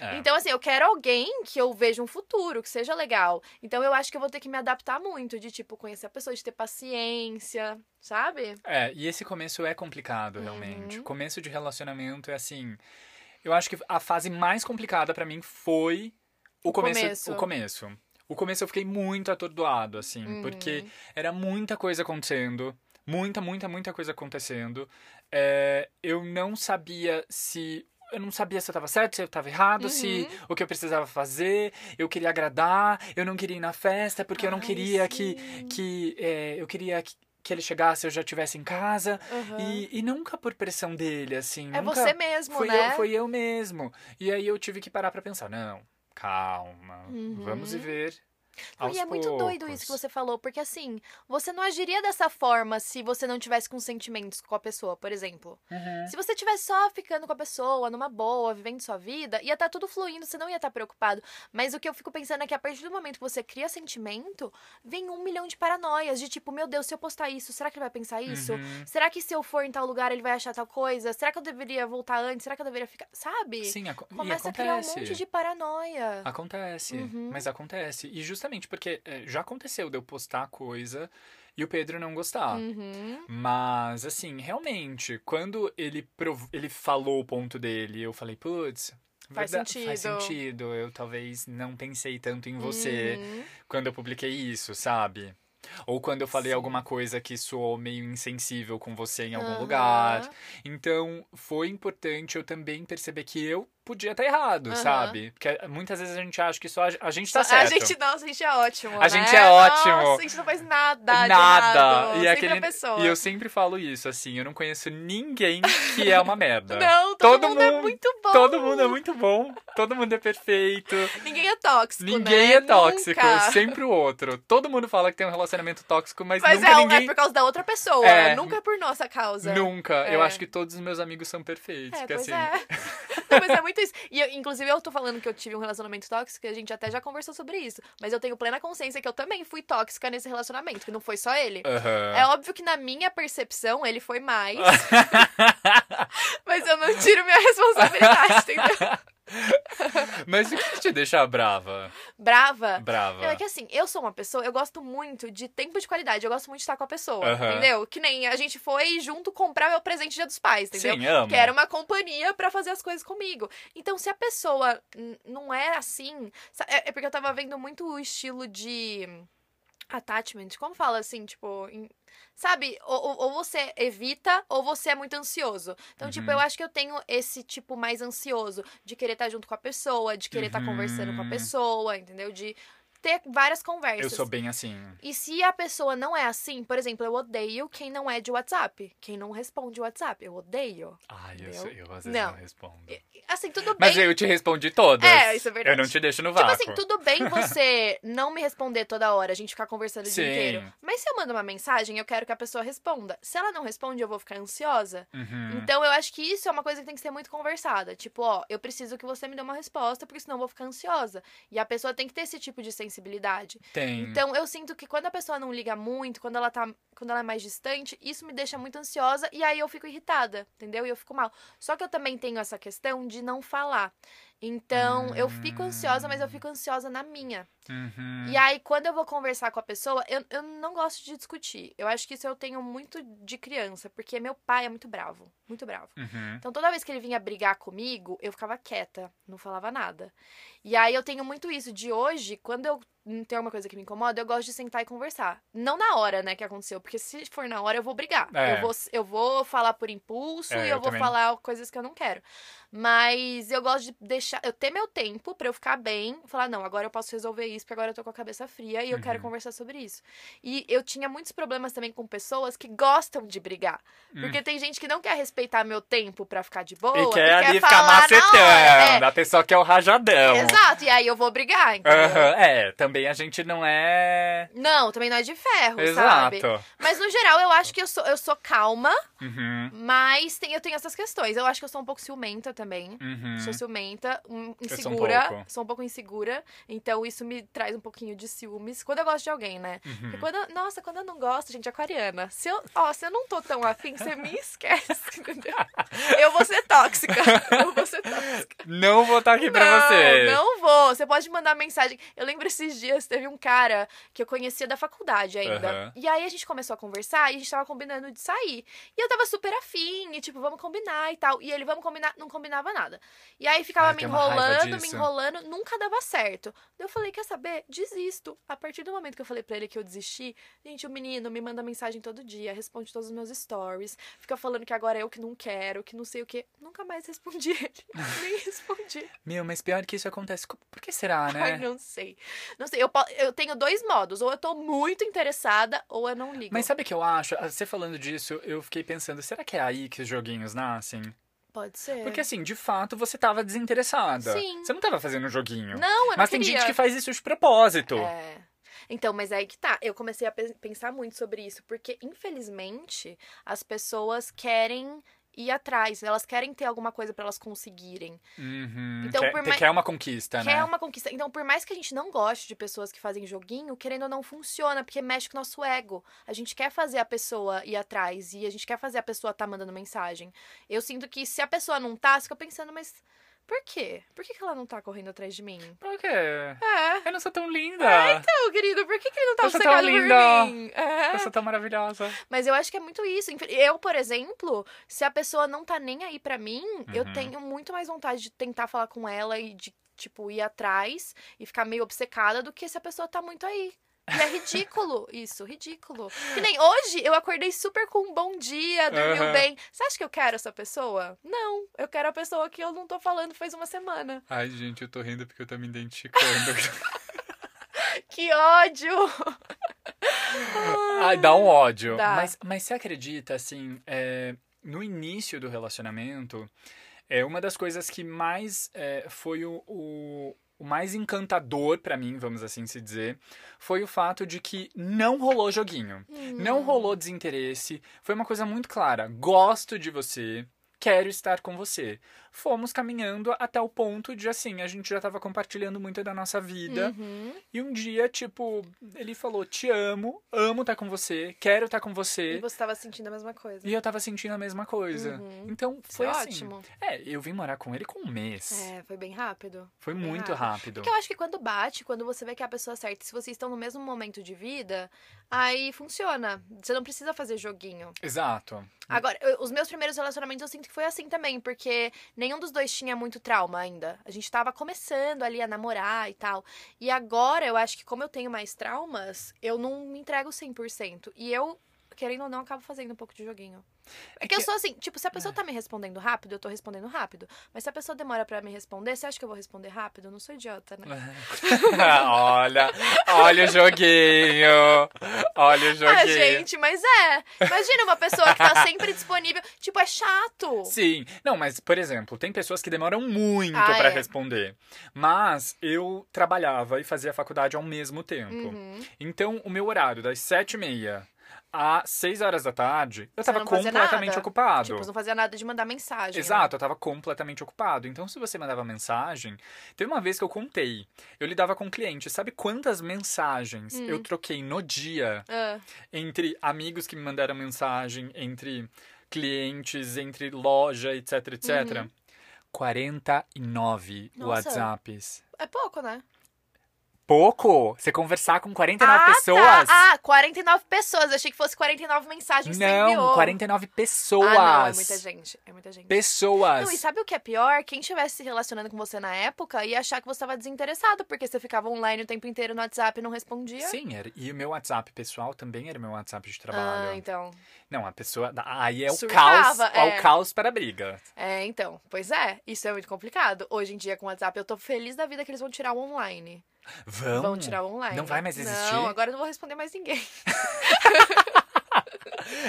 É. Então, assim, eu quero alguém que eu veja um futuro, que seja legal. Então, eu acho que eu vou ter que me adaptar muito, de, tipo, conhecer a pessoa, de ter paciência, sabe? É, e esse começo é complicado, realmente. Uhum. Começo de relacionamento é assim. Eu acho que a fase mais complicada para mim foi o, o começo, começo, O começo. O começo eu fiquei muito atordoado, assim, uhum. porque era muita coisa acontecendo. Muita, muita, muita coisa acontecendo. É, eu não sabia se eu não sabia se eu estava certo, se eu estava errado, uhum. se o que eu precisava fazer, eu queria agradar, eu não queria ir na festa, porque Ai, eu não queria sim. que, que é, eu queria que, que ele chegasse eu já estivesse em casa. Uhum. E, e nunca por pressão dele, assim. É nunca, você mesmo, foi né? Eu, foi eu mesmo. E aí eu tive que parar pra pensar, não, calma, uhum. vamos viver não, e é poucos. muito doido isso que você falou, porque assim, você não agiria dessa forma se você não tivesse com sentimentos com a pessoa, por exemplo. Uhum. Se você tivesse só ficando com a pessoa, numa boa, vivendo sua vida, ia estar tá tudo fluindo, você não ia estar tá preocupado. Mas o que eu fico pensando é que a partir do momento que você cria sentimento, vem um milhão de paranoias, de tipo, meu Deus, se eu postar isso, será que ele vai pensar isso? Uhum. Será que se eu for em tal lugar ele vai achar tal coisa? Será que eu deveria voltar antes? Será que eu deveria ficar. Sabe? Sim, ac Começa a criar um monte de paranoia. Acontece, uhum. mas acontece. E justamente porque. É, já aconteceu de eu postar coisa e o Pedro não gostar. Uhum. Mas, assim, realmente, quando ele, ele falou o ponto dele, eu falei, putz. Faz verdade, sentido. Faz sentido. Eu talvez não pensei tanto em você uhum. quando eu publiquei isso, sabe? Ou quando eu falei Sim. alguma coisa que soou meio insensível com você em algum uhum. lugar. Então, foi importante eu também perceber que eu podia estar errado, uhum. sabe? Porque muitas vezes a gente acha que só a, gente tá certo. A gente, nossa, a gente é ótimo. A né? gente é ótimo. Nossa, a gente não faz nada. Nada. e, aquele, e eu sempre falo isso, assim, eu não conheço ninguém que é uma merda. não, todo, todo mundo, é mundo, é muito bom. Todo mundo é muito bom. Todo mundo é perfeito. Ninguém é tóxico. Ninguém né? é tóxico. Nunca. Sempre o outro. Todo mundo fala que tem um relacionamento tóxico, mas, mas nunca é, ninguém. É por causa da outra pessoa. É, nunca é por nossa causa. Nunca. É. Eu acho que todos os meus amigos são perfeitos. É, que, pois assim... não, mas é muito isso. E, eu, inclusive, eu tô falando que eu tive um relacionamento tóxico, e a gente até já conversou sobre isso. Mas eu tenho plena consciência que eu também fui tóxica nesse relacionamento, que não foi só ele. Uhum. É óbvio que na minha percepção ele foi mais. mas eu não tiro minha responsabilidade, entendeu? Mas o que te deixa brava? Brava? Brava. É que assim, eu sou uma pessoa, eu gosto muito de tempo de qualidade, eu gosto muito de estar com a pessoa, uhum. entendeu? Que nem a gente foi junto comprar meu presente dia dos pais, entendeu? Sim, amo. Que era uma companhia para fazer as coisas comigo. Então, se a pessoa não é assim. É, é porque eu tava vendo muito o estilo de attachment, como fala assim, tipo, em, sabe, ou, ou, você evita ou você é muito ansioso. Então, tipo, uhum. tipo, eu acho que eu tenho esse tipo mais ansioso de querer estar junto com a pessoa, de querer estar uhum. conversando com a uhum. pessoa, entendeu? De ter várias conversas. Eu sou bem assim. E se a pessoa não é assim, por exemplo, eu odeio quem não é de WhatsApp. Quem não responde WhatsApp. Eu odeio. Ai, eu, sou- eu às vezes não, Não. respondo. Assim, tudo bem. Mas eu te respondi todas. É, isso é verdade. Eu não te deixo no Tipo vácuo. assim, tudo bem você não me responder toda hora, a gente ficar conversando o dia Sim. inteiro. Mas se eu mando uma mensagem, eu quero que a pessoa responda. Se ela não responde, eu vou ficar ansiosa. Uhum. Então eu acho que isso é uma coisa que tem que ser muito conversada. Tipo, ó, eu preciso que você me dê uma resposta, porque senão eu vou ficar ansiosa. E a pessoa tem que ter esse tipo de sensibilidade. Tem. Então eu sinto que quando a pessoa não liga muito, quando ela tá. Quando ela é mais distante, isso me deixa muito ansiosa e aí eu fico irritada, entendeu? E eu fico mal. Só que eu também tenho essa questão de não falar. Então, eu fico ansiosa, mas eu fico ansiosa na minha. Uhum. E aí, quando eu vou conversar com a pessoa, eu, eu não gosto de discutir. Eu acho que isso eu tenho muito de criança, porque meu pai é muito bravo. Muito bravo. Uhum. Então, toda vez que ele vinha brigar comigo, eu ficava quieta, não falava nada. E aí, eu tenho muito isso de hoje, quando eu tem alguma coisa que me incomoda, eu gosto de sentar e conversar. Não na hora, né, que aconteceu, porque se for na hora, eu vou brigar. É. Eu, vou, eu vou falar por impulso É, e eu eu vou também. falar coisas que eu não quero. Mas eu gosto de deixar, eu ter meu tempo pra eu ficar bem, falar, não, agora eu posso resolver isso, porque agora eu tô com a cabeça fria e eu quero Uhum. conversar sobre isso. E eu tinha muitos problemas também com pessoas que gostam de brigar. Porque tem gente que não quer respeitar meu tempo pra ficar de boa. Hum. E quer ali ficar falar na macetando. hora. A pessoa quer o rajadão. É, exato, e aí eu vou brigar, entendeu? Aham, É, também a gente não é. Não, também não é de ferro, Exato. sabe? Mas no geral, eu acho que eu sou, eu sou calma, Uhum, mas tem, eu tenho essas questões. Eu acho que eu sou um pouco ciumenta também. Uhum. Sou ciumenta, um, sou um insegura. sou um pouco insegura. Então isso me traz um pouquinho de ciúmes. Quando eu gosto de alguém, né? Uhum. Quando, eu- nossa, quando eu não gosto, gente, aquariana. Se eu, ó, se eu não tô tão afim, você me esquece, entendeu? Eu vou ser tóxica. Eu vou ser tóxica. Não vou estar aqui pra não, você. Não vou. Você pode mandar mensagem. Eu lembro esses dias, teve um cara que eu conhecia da faculdade ainda. Aham. E aí a gente começou a conversar e a gente tava combinando de sair. E eu tava super afim, e tipo, vamos combinar e tal. E ele, vamos combinar, não combinava nada. E aí ficava Ai, me enrolando, me enrolando, nunca dava certo. Eu falei, quer saber? Desisto. A partir do momento que eu falei pra ele que eu desisti, gente, o menino me manda mensagem todo dia, responde todos os meus stories, fica falando que agora é eu que não quero, que não sei o que. Nunca mais respondi ele. Nem respondi. Meu, mas pior que isso acontece. Por que será, né? Ai, não sei. Não sei, eu, eu tenho dois modos. Ou eu tô muito interessada, ou eu não ligo. Mas sabe o que eu acho? Ah, Você falando disso, eu fiquei pensando, será que é aí que os joguinhos nascem? Pode ser. Porque assim, de fato, você tava desinteressada. Sim. Você não tava fazendo um joguinho. Não, eu não Mas tem queria. gente que faz isso de propósito. É. Então, mas aí que tá. Eu comecei a pe- pensar muito sobre isso, porque infelizmente as pessoas querem ir atrás, elas querem ter alguma coisa pra elas conseguirem. Uhum. Então, quer, por mais- quer uma conquista, Quer né? uma conquista. Então, por mais que a gente não goste de pessoas que fazem joguinho, querendo ou não funciona, porque mexe com o nosso ego. A gente quer fazer a pessoa ir atrás e a gente quer fazer a pessoa tá mandando mensagem. Eu sinto que se a pessoa não tá, fica pensando, mas por quê? Por que, que ela não tá correndo atrás de mim? Por quê? É. Eu não sou tão linda. Então, querido, por que, que ele não tá Eu sou tão obcecado por linda. mim? É. Eu sou tão maravilhosa. Mas eu acho que é muito isso. Eu, por exemplo, se a pessoa não tá nem aí pra mim, eu Uhum. tenho muito mais vontade de tentar falar com ela e de, tipo, ir atrás e ficar meio obcecada do que se a pessoa tá muito aí. E é ridículo isso, ridículo. Que nem hoje eu acordei super com um bom dia, dormiu Aham. bem. Você acha que eu quero essa pessoa? Não, eu quero a pessoa que eu não tô falando faz uma semana. Ai, gente, eu tô rindo porque eu tô me identificando. Que ódio! Ai, dá um ódio. Dá. Mas, mas você acredita, assim, é, no início do relacionamento, é uma das coisas que mais é, foi o, o, o mais encantador pra mim, vamos assim se dizer, foi o fato de que não rolou joguinho. Não rolou desinteresse. Foi uma coisa muito clara. Gosto de você. Quero estar com você. Fomos caminhando até o ponto de, assim, a gente já tava compartilhando muito da nossa vida. Uhum. E um dia, tipo, ele falou: Te amo, amo estar com você, quero estar com E você. você tava sentindo a mesma coisa. E eu tava sentindo a mesma coisa. Uhum. Então foi é assim. ótimo. É, eu vim morar com ele com um mês. É, foi bem rápido. Foi bem muito rápido. Porque eu acho que quando bate, quando você vê que é a pessoa certa, se vocês estão no mesmo momento de vida, aí funciona. Você não precisa fazer joguinho. Exato. Agora, eu- os meus primeiros relacionamentos eu sinto que foi assim também, porque nenhum dos dois tinha muito trauma ainda. A gente tava começando ali a namorar e tal. E agora eu acho que como eu tenho mais traumas, eu não me entrego 100%. E eu querendo ou não, acabo fazendo um pouco de joguinho. É que, eu sou assim, tipo, se a pessoa tá me respondendo rápido, eu tô respondendo rápido. Mas se a pessoa demora pra me responder, você acha que eu vou responder rápido? Eu não sou idiota, né? olha, olha o joguinho. Olha o joguinho. Ah, gente, mas é. Imagina uma pessoa que tá sempre disponível. Tipo, é chato. Sim. Não, mas, por exemplo, tem pessoas que demoram muito Ah, pra é. responder. Mas eu trabalhava e fazia faculdade ao mesmo tempo. Uhum. Então, o meu horário das sete e meia às seis horas da tarde, eu Você tava não fazia completamente nada. ocupado. Tipo, você não fazia nada de mandar mensagem. né? Exato, eu tava completamente ocupado. Então, se você mandava mensagem. Teve uma vez que eu contei. Eu lidava com cliente. Sabe quantas mensagens Hum. eu troquei no dia Ah, entre amigos que me mandaram mensagem, entre clientes, entre loja, etc, etc? Uhum. 49 Nossa. WhatsApps. é pouco, né? Pouco? Você conversar com 49 ah, pessoas? Tá. Ah, 49 pessoas. Eu achei que fosse 49 mensagens Não, enviou. 49 pessoas. Ah, não, é muita gente. É muita gente. Pessoas. Não, e sabe o que é pior? Quem estivesse se relacionando com você na época ia achar que você estava desinteressado, porque você ficava online o tempo inteiro no WhatsApp e não respondia. Sim, era. E o meu WhatsApp pessoal também era meu WhatsApp de trabalho. Ah, então. Não, a pessoa. Aí é o Surtava, caos. é. É o caos para a briga. É, então. Pois é, isso é muito complicado. Hoje em dia, com o WhatsApp, eu tô feliz da vida que eles vão tirar o online. Vamos. Vão tirar o online. Não vai mais existir? Não, agora eu não vou responder mais ninguém.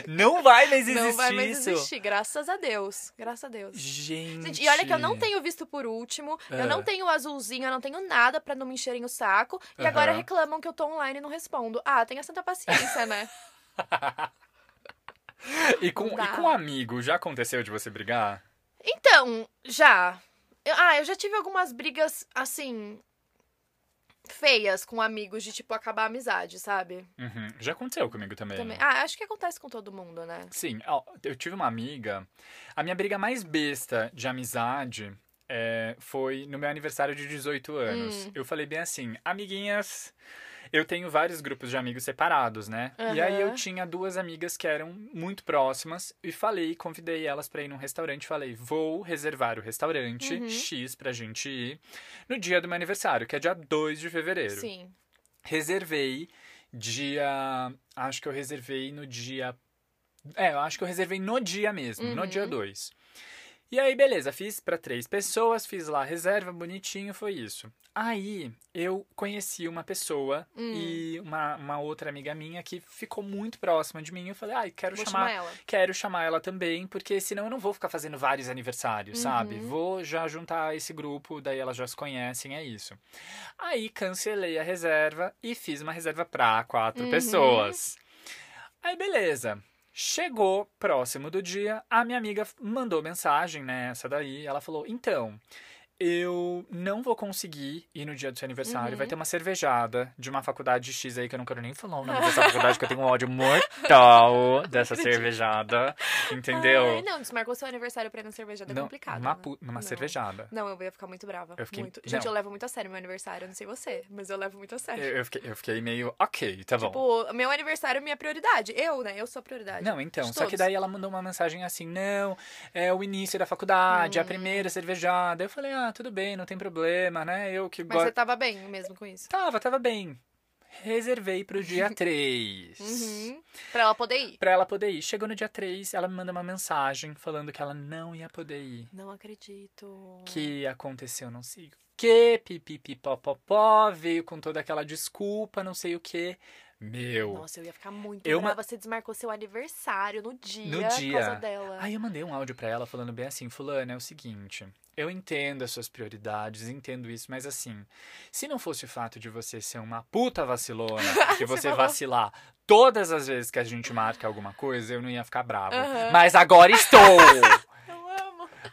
Não vai mais existir não vai mais isso. existir, graças a Deus. Graças a Deus. Gente. Gente, e olha que eu não tenho visto por último, eu não Ah. tenho azulzinho, eu não tenho nada pra não me encherem o saco. E Aham. agora reclamam que eu tô online e não respondo. Ah, tenha santa paciência, né? E com, e com amigo, já aconteceu de você brigar? Então, já. Eu- ah, eu já tive algumas brigas, assim. Feias com amigos, de tipo acabar a amizade, sabe? Uhum. Já aconteceu comigo também. Também. Ah, acho que acontece com todo mundo, né? Sim, eu tive uma amiga. A minha briga mais besta de amizade é, foi no meu aniversário de 18 anos. Hum. Eu falei bem assim, amiguinhas. Eu tenho vários grupos de amigos separados, né? E aí eu tinha duas amigas que eram muito próximas e falei, convidei elas pra ir num restaurante. Falei, vou reservar o restaurante Uhum. X pra gente ir no dia do meu aniversário, que é dia 2 de fevereiro. Sim. Reservei dia. Acho que eu reservei no dia. É, eu acho que eu reservei no dia mesmo, no Uhum. dia 2. E aí, beleza, fiz pra três pessoas, fiz lá a reserva, bonitinho, foi isso. Aí, eu conheci uma pessoa Hum. e uma, uma outra amiga minha que ficou muito próxima de mim. Eu falei, ai, quero Vou chamar chamar ela. quero chamar ela também, porque senão eu não vou ficar fazendo vários aniversários, sabe? Uhum. Vou já juntar esse grupo, daí elas já se conhecem, é isso. Aí cancelei a reserva e fiz uma reserva pra quatro Uhum. pessoas. Aí beleza. Chegou próximo do dia, a minha amiga mandou mensagem, né? Essa daí, ela falou: então. Eu não vou conseguir ir no dia do seu aniversário. Uhum. Vai ter uma cervejada de uma faculdade X aí que eu não quero nem falar o nome dessa faculdade, que eu tenho um ódio mortal dessa cervejada. Entendeu? Ai, não, desmarcou seu aniversário pra ir na cervejada é não, complicado. numa, né? numa Não. cervejada. Não, eu ia ficar muito brava. Eu fiquei- Muito. Gente, não. eu levo muito a sério meu aniversário. Eu não sei você, mas eu levo muito a sério. Eu, eu fiquei, eu fiquei meio, ok, tá bom. Tipo, meu aniversário é minha prioridade. Eu, né? Eu sou a prioridade. Não, então, de só que todos. daí ela mandou uma mensagem assim, não, é o início da faculdade, é a Hum. primeira cervejada. Eu falei, ah, tudo bem, não tem problema, né? Eu que Mas você tava bem mesmo com isso. Tava, tava bem. Reservei pro dia 3. Uhum. Pra ela poder ir. Pra ela poder ir. Chegou no dia 3, ela me manda uma mensagem falando que ela não ia poder ir. Não acredito. Que aconteceu, não sei o que, pipipipopopó, veio com toda aquela desculpa, não sei o que. Meu. Nossa, eu ia ficar muito Eu brava. Você desmarcou seu aniversário no dia, No por dia. causa dela. Aí eu mandei um áudio pra ela falando bem assim, fulana, é o seguinte, eu entendo as suas prioridades, entendo isso, mas assim, se não fosse o fato de você ser uma puta vacilona, e você falou. vacilar todas as vezes que a gente marca alguma coisa, eu não ia ficar bravo. Aham. Mas agora estou!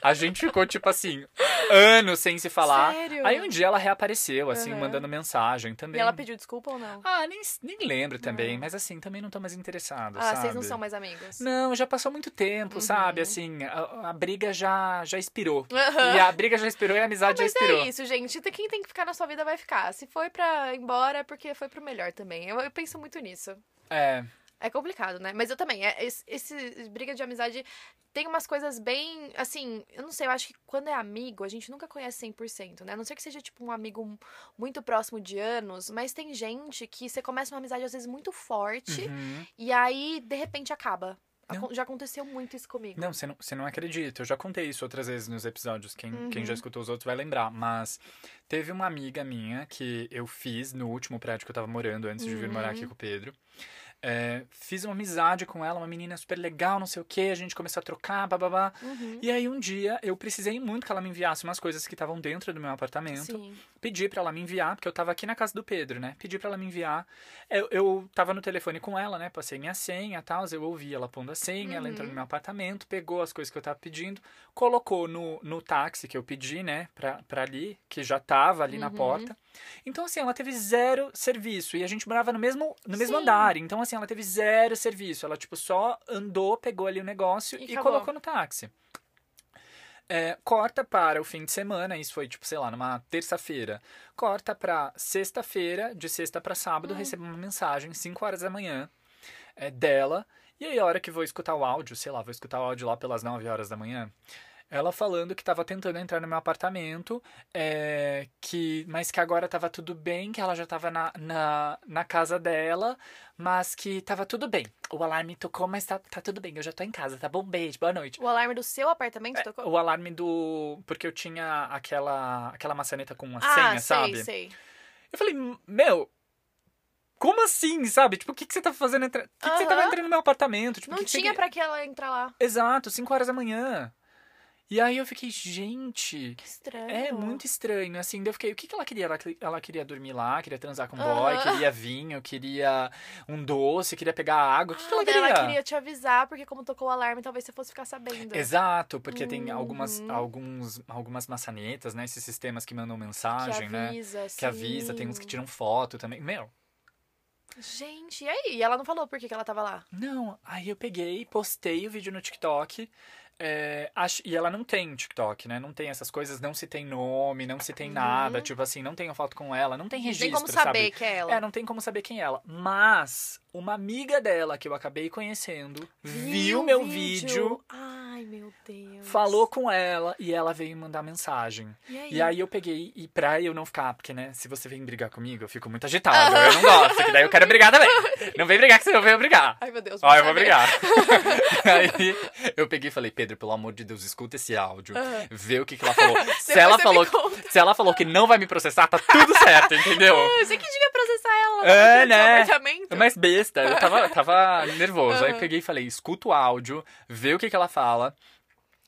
A gente ficou, tipo assim, anos sem se falar. Sério? Aí um dia ela reapareceu, assim, Aham. mandando mensagem E também. ela pediu desculpa ou não? Ah, nem, nem lembro também, Não. mas assim, também não tô mais interessado, Ah, sabe? vocês não são mais amigos. Não, já passou muito tempo, Uhum. sabe? Assim, a, a briga já, já expirou. Aham. E a briga já expirou e a amizade já Mas expirou. é isso, gente. Quem tem que ficar na sua vida vai ficar. Se foi pra ir embora, é porque foi pro melhor também. Eu, eu penso muito nisso. É, É complicado, né? Mas eu também. É, esse, esse briga de amizade tem umas coisas bem. Assim, eu não sei, eu acho que quando é amigo, a gente nunca conhece 100%, né? A não ser que seja, tipo, um amigo muito próximo de anos, mas tem gente que você começa uma amizade, às vezes, muito forte, Uhum. e aí, de repente, acaba. Não. Já aconteceu muito isso comigo. Não, você não, você não acredita. Eu já contei isso outras vezes nos episódios. Quem, quem Uhum. já escutou os outros vai lembrar. Mas teve uma amiga minha que eu fiz no último prédio que eu tava morando antes de vir morar aqui Uhum. com o Pedro. É, fiz uma amizade com ela, uma menina super legal, não sei o que. A gente começou a trocar, bababá. Uhum. E aí um dia eu precisei muito que ela me enviasse umas coisas que estavam dentro do meu apartamento. Sim. Pedi pra ela me enviar, porque eu tava aqui na casa do Pedro, né? Pedi pra ela me enviar. Eu, eu tava no telefone com ela, né? Passei minha senha e tal. Eu ouvi ela pondo a senha, ela entrou no Uhum. meu apartamento, pegou as coisas que eu tava pedindo, colocou no, no táxi que eu pedi, né? Pra, pra ali, que já tava ali na Uhum. porta. Então, assim, ela teve zero serviço. E a gente morava no mesmo, no mesmo Sim. andar. Então, assim, ela teve zero serviço. Ela, tipo, só andou, pegou ali o negócio E e, colocou no táxi. É, corta para o fim de semana, isso foi, tipo, sei lá, numa terça-feira. Corta pra sexta-feira, de sexta pra sábado, Hum. recebo uma mensagem, 5 horas da manhã, é, dela. E aí, a hora que vou escutar o áudio, sei lá, vou escutar o áudio lá pelas 9 horas da manhã. Ela falando que tava tentando entrar no meu apartamento, é, que, mas que agora tava tudo bem, que ela já tava na, na, na casa dela, mas que tava tudo bem. O alarme tocou, mas tá, tá tudo bem, eu já tô em casa, tá bom? Beijo, boa noite. O alarme do seu apartamento tocou? O alarme do. Porque eu tinha aquela, aquela maçaneta com uma ah, senha, sei, sabe? sei. Eu falei, meu. Como assim, sabe? Tipo, o que, que você tá fazendo? Entra... Por que, que você tava entrando no meu apartamento? Tipo, o Não que que tinha queria- pra que ela entrar lá. Exato, 5 horas da manhã. E aí eu fiquei, gente. Que estranho. É muito estranho, assim, eu fiquei, o que, que ela queria? Ela, ela queria dormir lá, queria transar com o boy, Aham. queria vinho, queria um doce, queria pegar água, o que, que ela Ah, queria? Ela queria te avisar, porque como tocou o alarme, talvez você fosse ficar sabendo. Exato, porque tem algumas, Uhum. alguns, algumas maçanetas, né, esses sistemas que mandam Que mensagem, né, avisa, que avisa, tem uns que sim. tiram foto também, meu, Gente, e aí? E ela não falou por que, que ela tava lá? não, aí eu peguei, postei o vídeo no TikTok, é, acho- e ela não tem TikTok, né? Não tem essas coisas, não se tem nome, não se tem Uhum. nada. Tipo assim, não tenho foto com ela, não tem Não registro, tem como saber sabe? que é ela. É, não tem como saber quem é ela. Mas uma amiga dela que eu acabei conhecendo viu o meu vídeo, Ai, meu Deus. falou com ela e ela veio mandar mensagem. E aí? E aí eu peguei, e pra eu não ficar, porque, né, se você vem brigar comigo, eu fico muito agitado. Eu não gosto, que daí eu quero brigar também. Não vem brigar que senão eu venho brigar. Ai, meu Deus. Ó, eu vou brigar. aí eu peguei e falei, Pedro, pelo amor de Deus, escuta esse áudio. Aham. Vê o que, que ela falou. se, ela falou conta. se ela falou que não vai me processar, tá tudo certo, entendeu? Você que devia processar ela. É, seu né? apartamento. Mas besta, eu tava, tava nervoso. Aí Aham. peguei e falei, escuta o áudio, vê o que, que ela fala,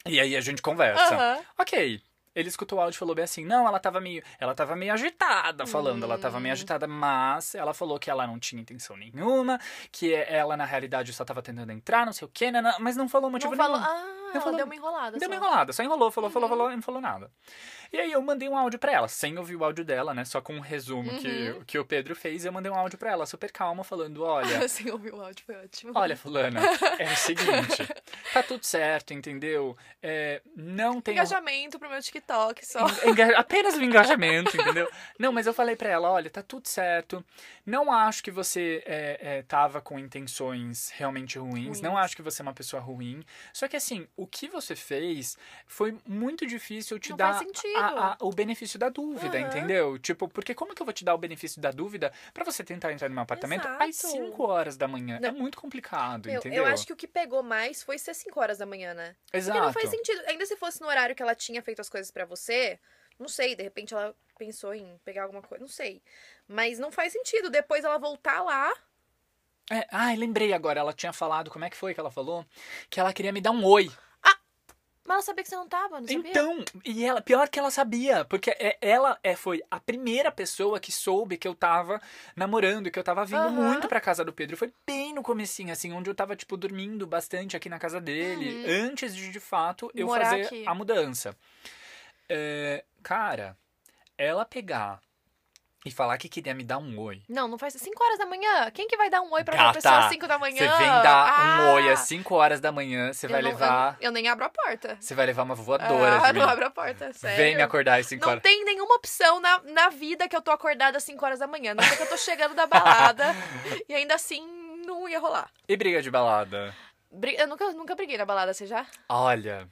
e aí a gente conversa. Aham. Ok. Ele escutou o áudio e falou bem assim: não, ela tava meio. Ela tava meio agitada falando, ela tava meio Hum. agitada, mas ela falou que ela não tinha intenção nenhuma, que ela, na realidade, só tava tentando entrar, não sei o quê, né, né, mas não falou motivo Não falou. nenhum. Ela falou- deu uma enrolada. Deu uma só. enrolada, só enrolou, falou, falou, Uhum. falou e não falou nada. E aí eu mandei um áudio pra ela, sem ouvir o áudio dela, né? Só com um resumo que, Uhum. que o Pedro fez. Eu mandei um áudio pra ela, super calma, falando: olha, Sem ouvir o áudio, foi ótimo. olha, fulana, é o seguinte, tá tudo certo, entendeu? É, não tem. Engajamento pro meu TikTok só. Enga- Apenas o engajamento, entendeu? Não, mas eu falei pra ela, olha, tá tudo certo. Não acho que você é, é, tava com intenções realmente ruins. Ruins. Não acho que você é uma pessoa ruim. Só que assim, o que você fez foi muito difícil te Não dar a- a- o benefício da dúvida, Aham. entendeu? Tipo, porque como que eu vou te dar o benefício da dúvida pra você tentar entrar no meu apartamento às Exato. 5 horas da manhã? É Não. muito complicado, Meu, entendeu? eu acho que o que pegou mais foi ser 5 horas da manhã, né? Exato. Porque não faz sentido. Ainda se fosse no horário que ela tinha feito as coisas pra você, não sei, de repente ela pensou em pegar alguma coisa, não sei. Mas não faz sentido. Depois ela voltar lá. É, ai, lembrei agora, ela tinha falado, como é que foi que ela falou? Que ela queria me dar um oi. Mas ela sabia que você não tava, não sabia? Então, e ela, pior que ela sabia, porque é- ela é, foi a primeira pessoa que soube que eu tava namorando, que eu tava vindo Aham. muito pra casa do Pedro. Foi bem no comecinho, assim, onde eu tava, tipo, dormindo bastante aqui na casa dele, antes de, de fato, eu Uhum. Morar fazer aqui. a mudança. É, cara, ela pegar e falar que queria me dar um oi. Não, não faz 5 horas da manhã. Quem que vai dar um oi pra Gata, uma pessoa às 5 da manhã? Você vem dar um Ah! oi às 5 horas da manhã, você vai não- levar. Eu, eu nem abro a porta. Você vai levar uma voadora ah, de não mim. abro a porta, sério. Vem me acordar às 5 Não horas. tem nenhuma opção na, na vida que eu tô acordada às 5 horas da manhã. Não sei que eu tô chegando da balada e ainda assim não não ia rolar. E briga de balada? Eu nunca, nunca briguei na balada, você já? Olha,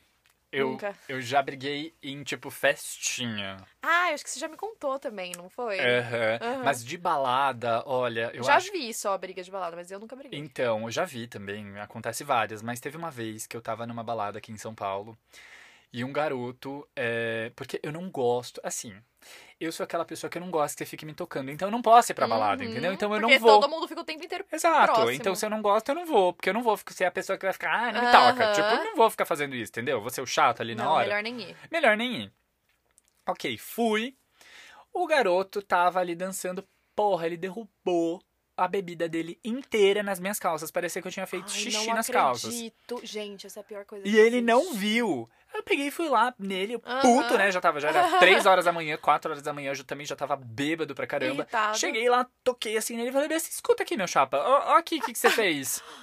eu, Nunca. eu já briguei em, tipo, festinha. Ah, eu acho que você já me contou também, não foi? Aham. Aham. Mas de balada, olha, eu já acho vi só briga de balada, mas eu nunca briguei. Então, eu já vi também, acontece várias, mas teve uma vez que eu tava numa balada aqui em São Paulo e um garoto, é, porque eu não gosto, assim, eu sou aquela pessoa que eu não gosto que você fique me tocando, então eu não posso ir pra balada, Uhum, entendeu? Então eu não vou. todo mundo fica o tempo inteiro. Exato, próximo. então se eu não gosto, eu não vou, porque eu não vou ser a pessoa que vai ficar, ah, não me toca. Tipo, eu não vou ficar fazendo isso, entendeu? Vou ser o chato ali na não, hora. melhor nem ir. Melhor nem ir. Ok, fui. O garoto tava ali dançando. Porra, ele derrubou a bebida dele inteira nas minhas calças. Parecia que eu tinha feito Ai, xixi nas calças. acredito. Gente, essa é a pior coisa E ele não viu. Eu peguei e fui lá nele, Aham. puto, né? Já tava, já era 3 horas da manhã, 4 horas da manhã, eu já- também já tava bêbado pra caramba. Irritado. Cheguei lá, toquei assim nele e falei, "Bessi, escuta aqui, meu chapa, ó, ó aqui o que, que você fez.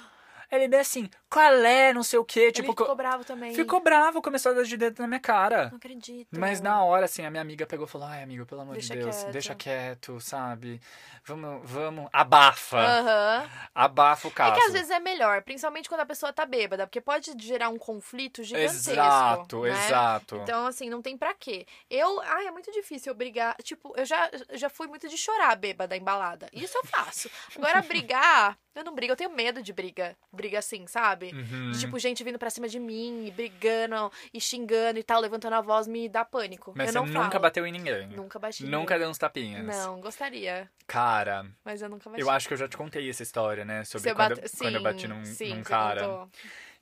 Ele bem assim, qual é, não sei o quê, Ele tipo, ficou co- bravo também. ficou bravo, começou a dar de dedo na minha cara. Não acredito. Mas na hora, assim, a minha amiga pegou e falou: Ai, amigo, pelo amor Deixa de Deus, quieto." deixa quieto, sabe? Vamos, vamos. Abafa. Aham. Abafa o É caso. que às vezes é melhor, principalmente quando a pessoa tá bêbada, porque pode gerar um conflito gigantesco. Exato, né? exato. Então, assim, não tem pra quê. Eu. Ai, é muito difícil eu brigar. Tipo, eu já, já fui muito de chorar bêbada embalada. Isso eu faço. Agora, brigar, eu não brigo, eu tenho medo de briga. Briga assim, sabe? Uhum. De, tipo, gente vindo pra cima de mim, e brigando e xingando e tal, levantando a voz, me dá pânico. Mas eu você nunca falo. bateu em ninguém. Nunca bati. Nunca deu uns tapinhas. Não, gostaria. Cara, Mas eu nunca bati. eu acho que eu já te contei essa história, né? Sobre quando, bate- eu, quando eu Sim, bati num, sim, num cara. contou.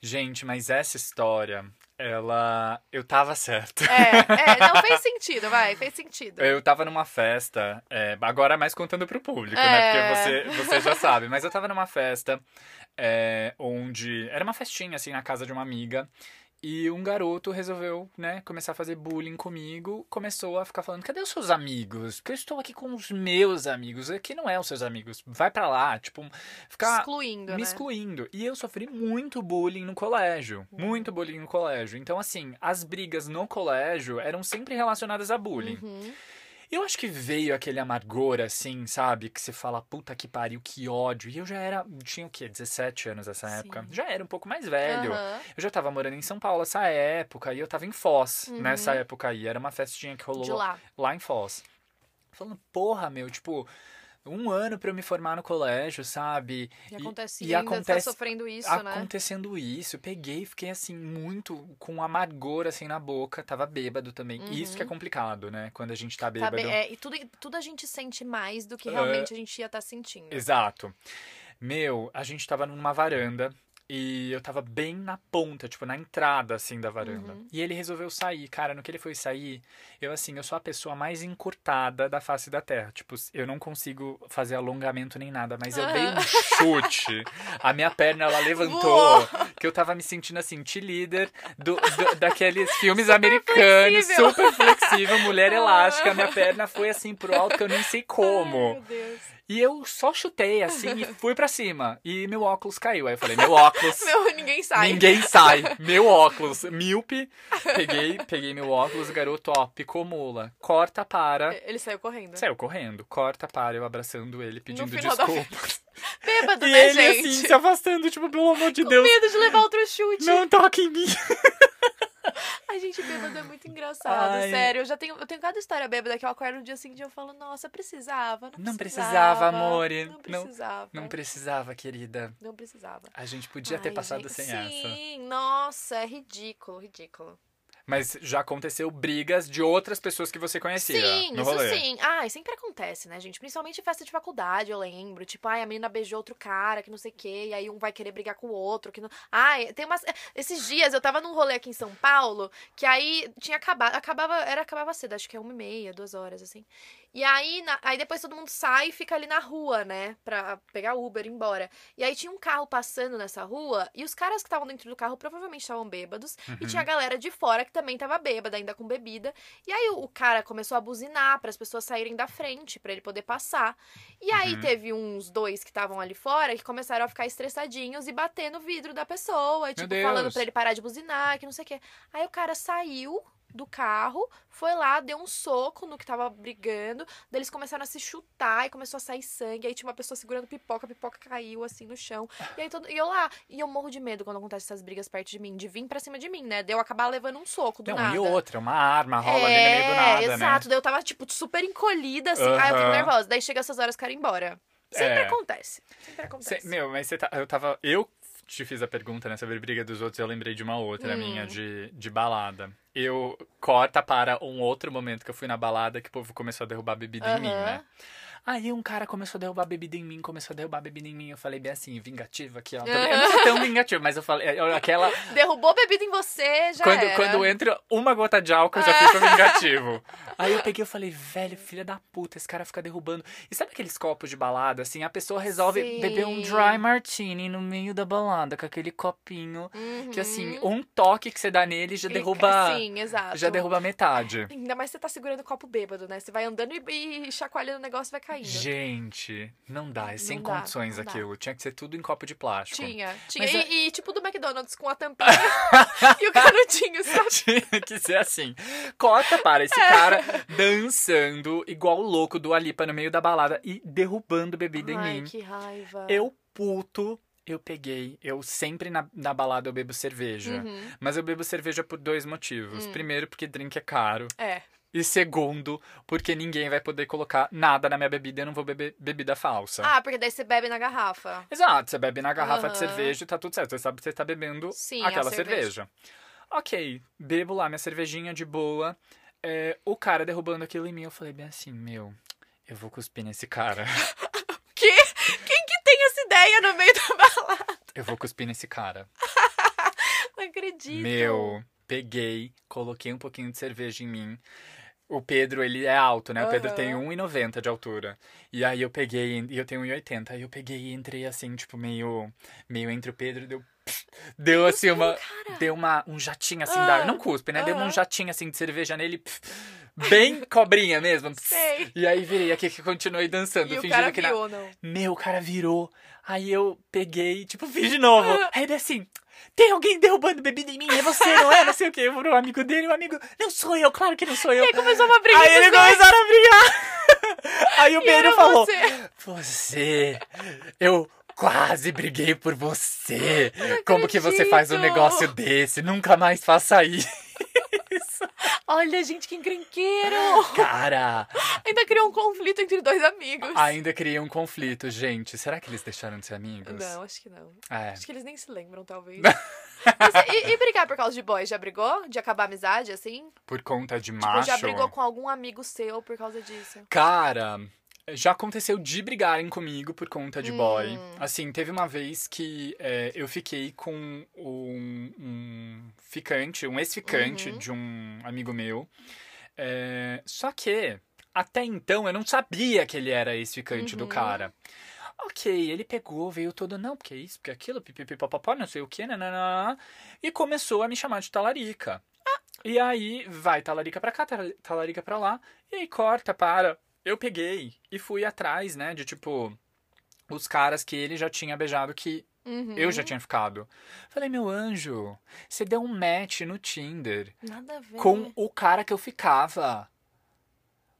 Gente, mas essa história, ela. Eu tava certo. É, é, não fez sentido, vai, fez sentido. Eu tava numa festa, é, agora mais contando pro público, É. né? Porque você, você já sabe. Mas eu tava numa festa é, onde. Era uma festinha, assim, na casa de uma amiga. E um garoto resolveu, né, começar a fazer bullying comigo. Começou a ficar falando: cadê os seus amigos? Porque eu estou aqui com os meus amigos. Aqui não é os seus amigos. Vai pra lá. Tipo, ficar Excluindo, me né? excluindo. E eu sofri muito bullying no colégio. Uhum. Muito bullying no colégio. Então, assim, as brigas no colégio eram sempre relacionadas a bullying. Uhum. Eu acho que veio aquele amargor, assim, sabe? Que você fala, puta que pariu, que ódio. E eu já era. Tinha o quê? 17 anos nessa Sim. época. Já era um pouco mais velho. Aham. Eu já tava morando em São Paulo essa época. E eu tava em Foz Uhum. nessa época aí. Era uma festinha que rolou De lá. lá em Foz. Falando, porra, meu, tipo, um ano pra eu me formar no colégio, sabe? E acontece, e e ainda acontece- tá sofrendo isso, né? acontecendo isso. Eu peguei e fiquei assim, muito com amargor assim na boca. Tava bêbado também. E Isso que é complicado, né? Quando a gente tá Tá bêbado. bem- é, e tudo, tudo a gente sente mais do que realmente a gente ia estar sentindo. Exato. Meu, a gente tava numa varanda e eu tava bem na ponta, tipo, na entrada, assim, da varanda. Uhum. E ele resolveu sair. Cara, no que ele foi sair, eu, assim, eu sou a pessoa mais encurtada da face da Terra. Tipo, eu não consigo fazer alongamento nem nada, mas eu dei um chute. A minha perna, ela levantou, que eu tava me sentindo, assim, te-líder do, do- daqueles filmes americanos, flexível. super flexível, mulher elástica. A minha perna foi, assim, pro alto que eu nem sei como. Ai, meu Deus. E eu só chutei assim e fui pra cima. E meu óculos caiu. Aí eu falei, meu óculos. Meu, ninguém sai. Ninguém sai. Meu óculos. Míope. Peguei, peguei meu óculos, garoto, ó, picou mula. Corta para. Ele saiu correndo. Saiu correndo. Corta para, eu abraçando ele, pedindo desculpas. Bêbado, E né, ele gente? assim, se afastando, tipo, pelo amor de Com Deus. medo de levar outro chute. Não toque em mim. A gente bêbado é muito engraçado, Ai. sério. Eu já tenho, eu tenho cada história bêbada que eu acordo no dia seguinte e eu falo, nossa, precisava, não, Não precisava, amor. Não Não- precisava. Não precisava, querida. Não precisava. A gente podia ter Ai, passado gente, sem sim, essa. Sim, nossa, é ridículo, ridículo. Mas já aconteceu brigas de outras pessoas que você conhecia Sim, no isso rolê. sim. Ah, sempre acontece, né, gente? Principalmente em festa de faculdade, eu lembro. Tipo, ai, a menina beijou outro cara, que não sei o quê, e aí um vai querer brigar com o outro, que não... Ai, tem umas... Esses dias eu tava num rolê aqui em São Paulo, que aí tinha acabado... Acabava... Era, acabava cedo, acho que é uma e meia, duas horas, assim. E aí, na- aí depois todo mundo sai e fica ali na rua, né? Pra pegar Uber e ir embora. E aí tinha um carro passando nessa rua, e os caras que estavam dentro do carro provavelmente estavam bêbados, e Uhum. tinha a galera de fora que também tava bêbada, ainda com bebida. E aí o, cara começou a buzinar para as pessoas saírem da frente, pra ele poder passar. E aí Uhum. teve uns dois que estavam ali fora que começaram a ficar estressadinhos e bater no vidro da pessoa, e, tipo, falando pra ele parar de buzinar, que não sei o quê. Aí o cara saiu do carro, foi lá, deu um soco no que tava brigando, daí eles começaram a se chutar e começou a sair sangue, aí tinha uma pessoa segurando pipoca, a pipoca caiu assim no chão. E aí todo, e eu lá, e eu morro de medo quando acontecem essas brigas perto de mim, de vir pra cima de mim, né? De eu acabar levando um soco do Não, nada. e outra, uma arma rola ali no meio do É, nada, exato. né? Daí eu tava, tipo, super encolhida, assim. Aí eu fico nervosa. Daí chega essas horas, quero ir embora. Sempre É. acontece. Sempre acontece. Cê- meu, mas você tá. Eu tava. Eu te fiz a pergunta, né, sobre briga dos outros, eu lembrei de uma outra Hum. minha, de, de balada. Eu corta para um outro momento que eu fui na balada que o povo começou a derrubar bebida em mim, né? Aí um cara começou a derrubar bebida em mim, começou a derrubar bebida em mim. Eu falei bem assim, vingativo aqui, ó. Eu não sou tão vingativo, mas eu falei, é, aquela. Derrubou bebida em você, já Quando, era. quando entra uma gota de álcool, eu já fico vingativo. Aí eu peguei e falei, velho, filha da puta, esse cara fica derrubando. E sabe aqueles copos de balada, assim? A pessoa resolve Sim. beber um dry martini no meio da balada, com aquele copinho. Uhum. Que assim, um toque que você dá nele já derruba. Sim, exato. Já derruba metade. Ainda mais você tá segurando o copo bêbado, né? Você vai andando e, e chacoalhando o negócio vai caindo. Gente, não dá, é sem Não dá, condições aquilo. Tinha que ser tudo em copo de plástico. Tinha, tinha. E, é- e tipo do McDonald's com a tampinha e o canudinho, sabe? Tinha que ser assim. Corta para esse cara dançando igual o louco do Alipa no meio da balada e derrubando bebida em Ai, mim. que raiva. Eu puto, eu peguei. Eu sempre na, na balada eu bebo cerveja. Uhum. Mas eu bebo cerveja por dois motivos. Hum. Primeiro, porque drink é caro. É. E segundo, porque ninguém vai poder colocar nada na minha bebida e eu não vou beber bebida falsa. Ah, porque daí você bebe na garrafa. Exato, você bebe na garrafa de Aham. cerveja e tá tudo certo. Você sabe que você tá bebendo Sim, a aquela cerveja. cerveja. Ok, bebo lá minha cervejinha de boa. É, o cara derrubando aquilo em mim, eu falei bem assim, meu, eu vou cuspir nesse cara. Que? Quem que tem essa ideia no meio da balada? Eu vou cuspir nesse cara. Não acredito. Meu, peguei, coloquei um pouquinho de cerveja em mim. O Pedro, ele é alto, né? O Pedro tem 1,90 de altura. E aí eu peguei, e eu tenho 1,80. Aí eu peguei e entrei assim, tipo, meio, meio entre o Pedro e deu. Deu assim uma. Deu uma, um jatinho assim, Ah, da, não cuspe, né? Deu um aham. jatinho assim de cerveja nele. Bem cobrinha mesmo. Sei. E aí virei aqui que continuei dançando, E o cara que na- viu, não? meu, o cara virou. Aí eu peguei, tipo, fiz de novo. Ah. Aí ele assim, tem alguém derrubando bebida em mim, é você, não é? Não sei o quê. Eu vou pro amigo dele, o amigo, não sou eu, claro que não sou eu. E aí começou uma briga. Aí eles começaram a brigar. Aí o Pedro falou, você. você, eu quase briguei por você. Como que você faz um negócio desse? Nunca mais faça isso. Olha, gente, que encrenqueiro. Cara, Ainda criou um conflito entre dois amigos. ainda criei um conflito, gente. Será que eles deixaram de ser amigos? Não, acho que não. É. Acho que eles nem se lembram, talvez. Mas, e, e brigar por causa de boy? Já brigou? De acabar a amizade, assim? Por conta de Tipo, macho. já brigou com algum amigo seu por causa disso? Cara, já aconteceu de brigarem comigo por conta de boy. Hum. Assim, teve uma vez que é, eu fiquei com um, um ficante, um ex-ficante Uhum. de um amigo meu. É, só que, até então, eu não sabia que ele era ex-ficante do Uhum. cara. Ok, ele pegou, veio todo, não, porque isso, porque aquilo, pipipipopopó, não sei o que, nananã, e começou a me chamar de talarica. E aí, vai talarica pra cá, tal- talarica pra lá, e aí corta, para. Eu peguei e fui atrás, né, de tipo, os caras que ele já tinha beijado que Uhum. eu já tinha ficado. Falei, meu anjo, você deu um match no Tinder Nada a ver. com o cara que eu ficava.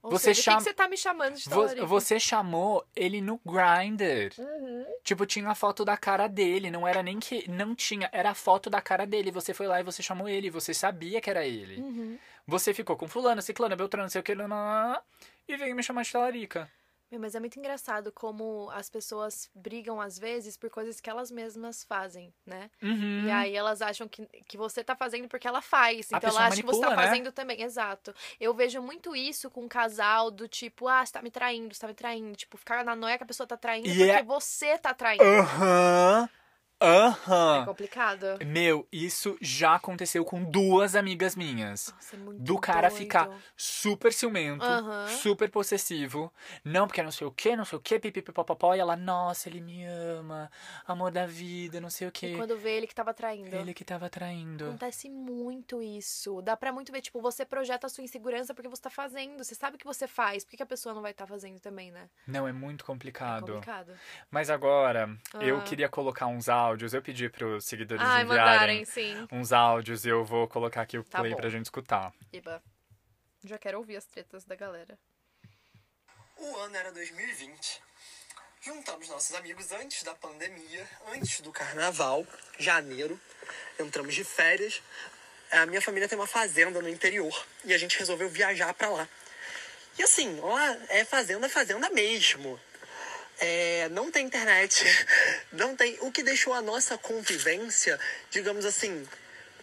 Ou você seja, o chama- que, que você tá me chamando de talarica? Você chamou ele no Grindr. Uhum. Tipo, tinha a foto da cara dele, não era nem que. Não tinha, era a foto da cara dele. Você foi lá e você chamou ele, você sabia que era ele. Uhum. Você ficou com fulano, ciclano, beltrano, não sei o que, nananã, e veio me chamar de talarica. Meu, mas é muito engraçado como as pessoas brigam às vezes por coisas que elas mesmas fazem, né? Uhum. E aí elas acham que, que você tá fazendo porque ela faz. A Então ela acha que você tá manipula, né? fazendo também. Exato. Eu vejo muito isso com um casal do tipo, ah, você tá me traindo, você tá me traindo. Tipo, ficar na noia que a pessoa tá traindo E porque é- você tá traindo. Aham. É Aham. complicado. Meu, isso já aconteceu com duas amigas minhas. Nossa, é muito Do cara doido. ficar super ciumento, Aham. super possessivo. Não, porque não sei o que, não sei o que, pipipipopopó. E ela, nossa, ele me ama, amor da vida, não sei o E que. quando vê ele que tava traindo. Ele que tava traindo. Acontece muito isso. Dá pra muito ver, tipo, você projeta a sua insegurança porque você tá fazendo. Você sabe o que você faz. Por que que a pessoa não vai estar fazendo também, né? Não, é muito É complicado. complicado. Mas agora, eu Ah. queria colocar uns áudios áudios. Eu pedi pros seguidores Ai, enviarem mandarem, sim. uns áudios e eu vou colocar aqui o Tá play bom. pra gente escutar. Iba. Já quero ouvir as tretas da galera. O ano era 2020. Juntamos nossos amigos antes da pandemia, antes do carnaval, janeiro. Entramos de férias. A minha família tem uma fazenda no interior e a gente resolveu viajar pra lá. E assim, lá é fazenda, fazenda mesmo. É, não tem internet, não tem. O que deixou a nossa convivência, digamos assim,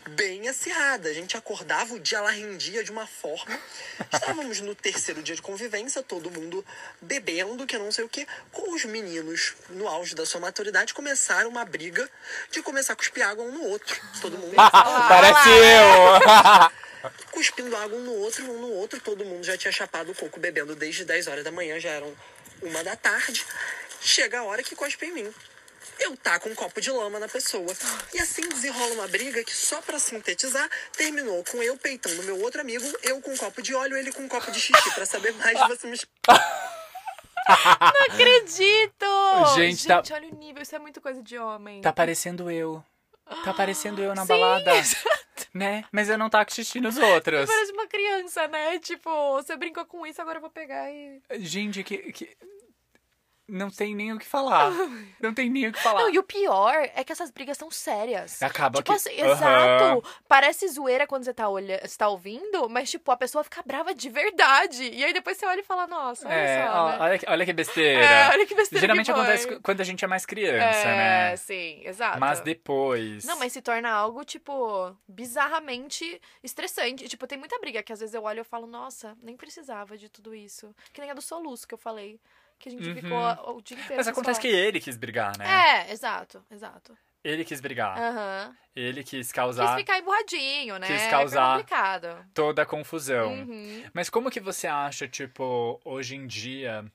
bem acirrada. A gente acordava, o dia lá rendia de uma forma. Estávamos no terceiro dia de convivência, todo mundo bebendo, que não sei o que. Com os meninos, no auge da sua maturidade, começaram uma briga de começar a cuspir água um no outro. Todo mundo Parece eu! cuspindo água um no outro, um no outro. Todo mundo já tinha chapado o coco bebendo desde 10 horas da manhã, já eram uma da tarde. Chega a hora que cospe em mim. Eu taco um copo de lama na pessoa. E assim desenrola uma briga que, só pra sintetizar, terminou com eu peitando meu outro amigo, eu com um copo de óleo, ele com um copo de xixi. Pra saber mais, você me Não acredito! Gente, tá- olha o nível. Isso é muito coisa de homem. Tá parecendo eu. Tá parecendo eu na Sim, balada. Né? Mas eu não taco xixi nos outros. Parece uma criança, né? Tipo, você brincou com isso, agora eu vou pegar e. Gente, que, que. Não tem nem o que falar. Não tem nem o que falar. Não, e o pior é que essas brigas são sérias. Acaba tipo que. assim, Aham. exato. Parece zoeira quando você tá, olha... você tá ouvindo, mas, tipo, a pessoa fica brava de verdade. E aí depois você olha e fala, nossa, olha É, só, ó, né? olha, que- olha que besteira. É, olha que besteira Geralmente que acontece quando a gente é mais criança, é, né? sim, exato. Mas depois. Não, mas se torna algo, tipo, bizarramente estressante. Tipo, tem muita briga que às vezes eu olho e falo, nossa, nem precisava de tudo isso. Que nem a do soluço que eu falei. Que a gente Uhum. ficou o dia inteiro. Mas acontece que ele quis brigar, né? É, exato, exato. Ele quis brigar. Aham. Ele quis Quis causar ficar emburradinho, né? Quis causar complicado. toda a confusão. Uhum. Mas como que você acha, tipo, hoje em dia,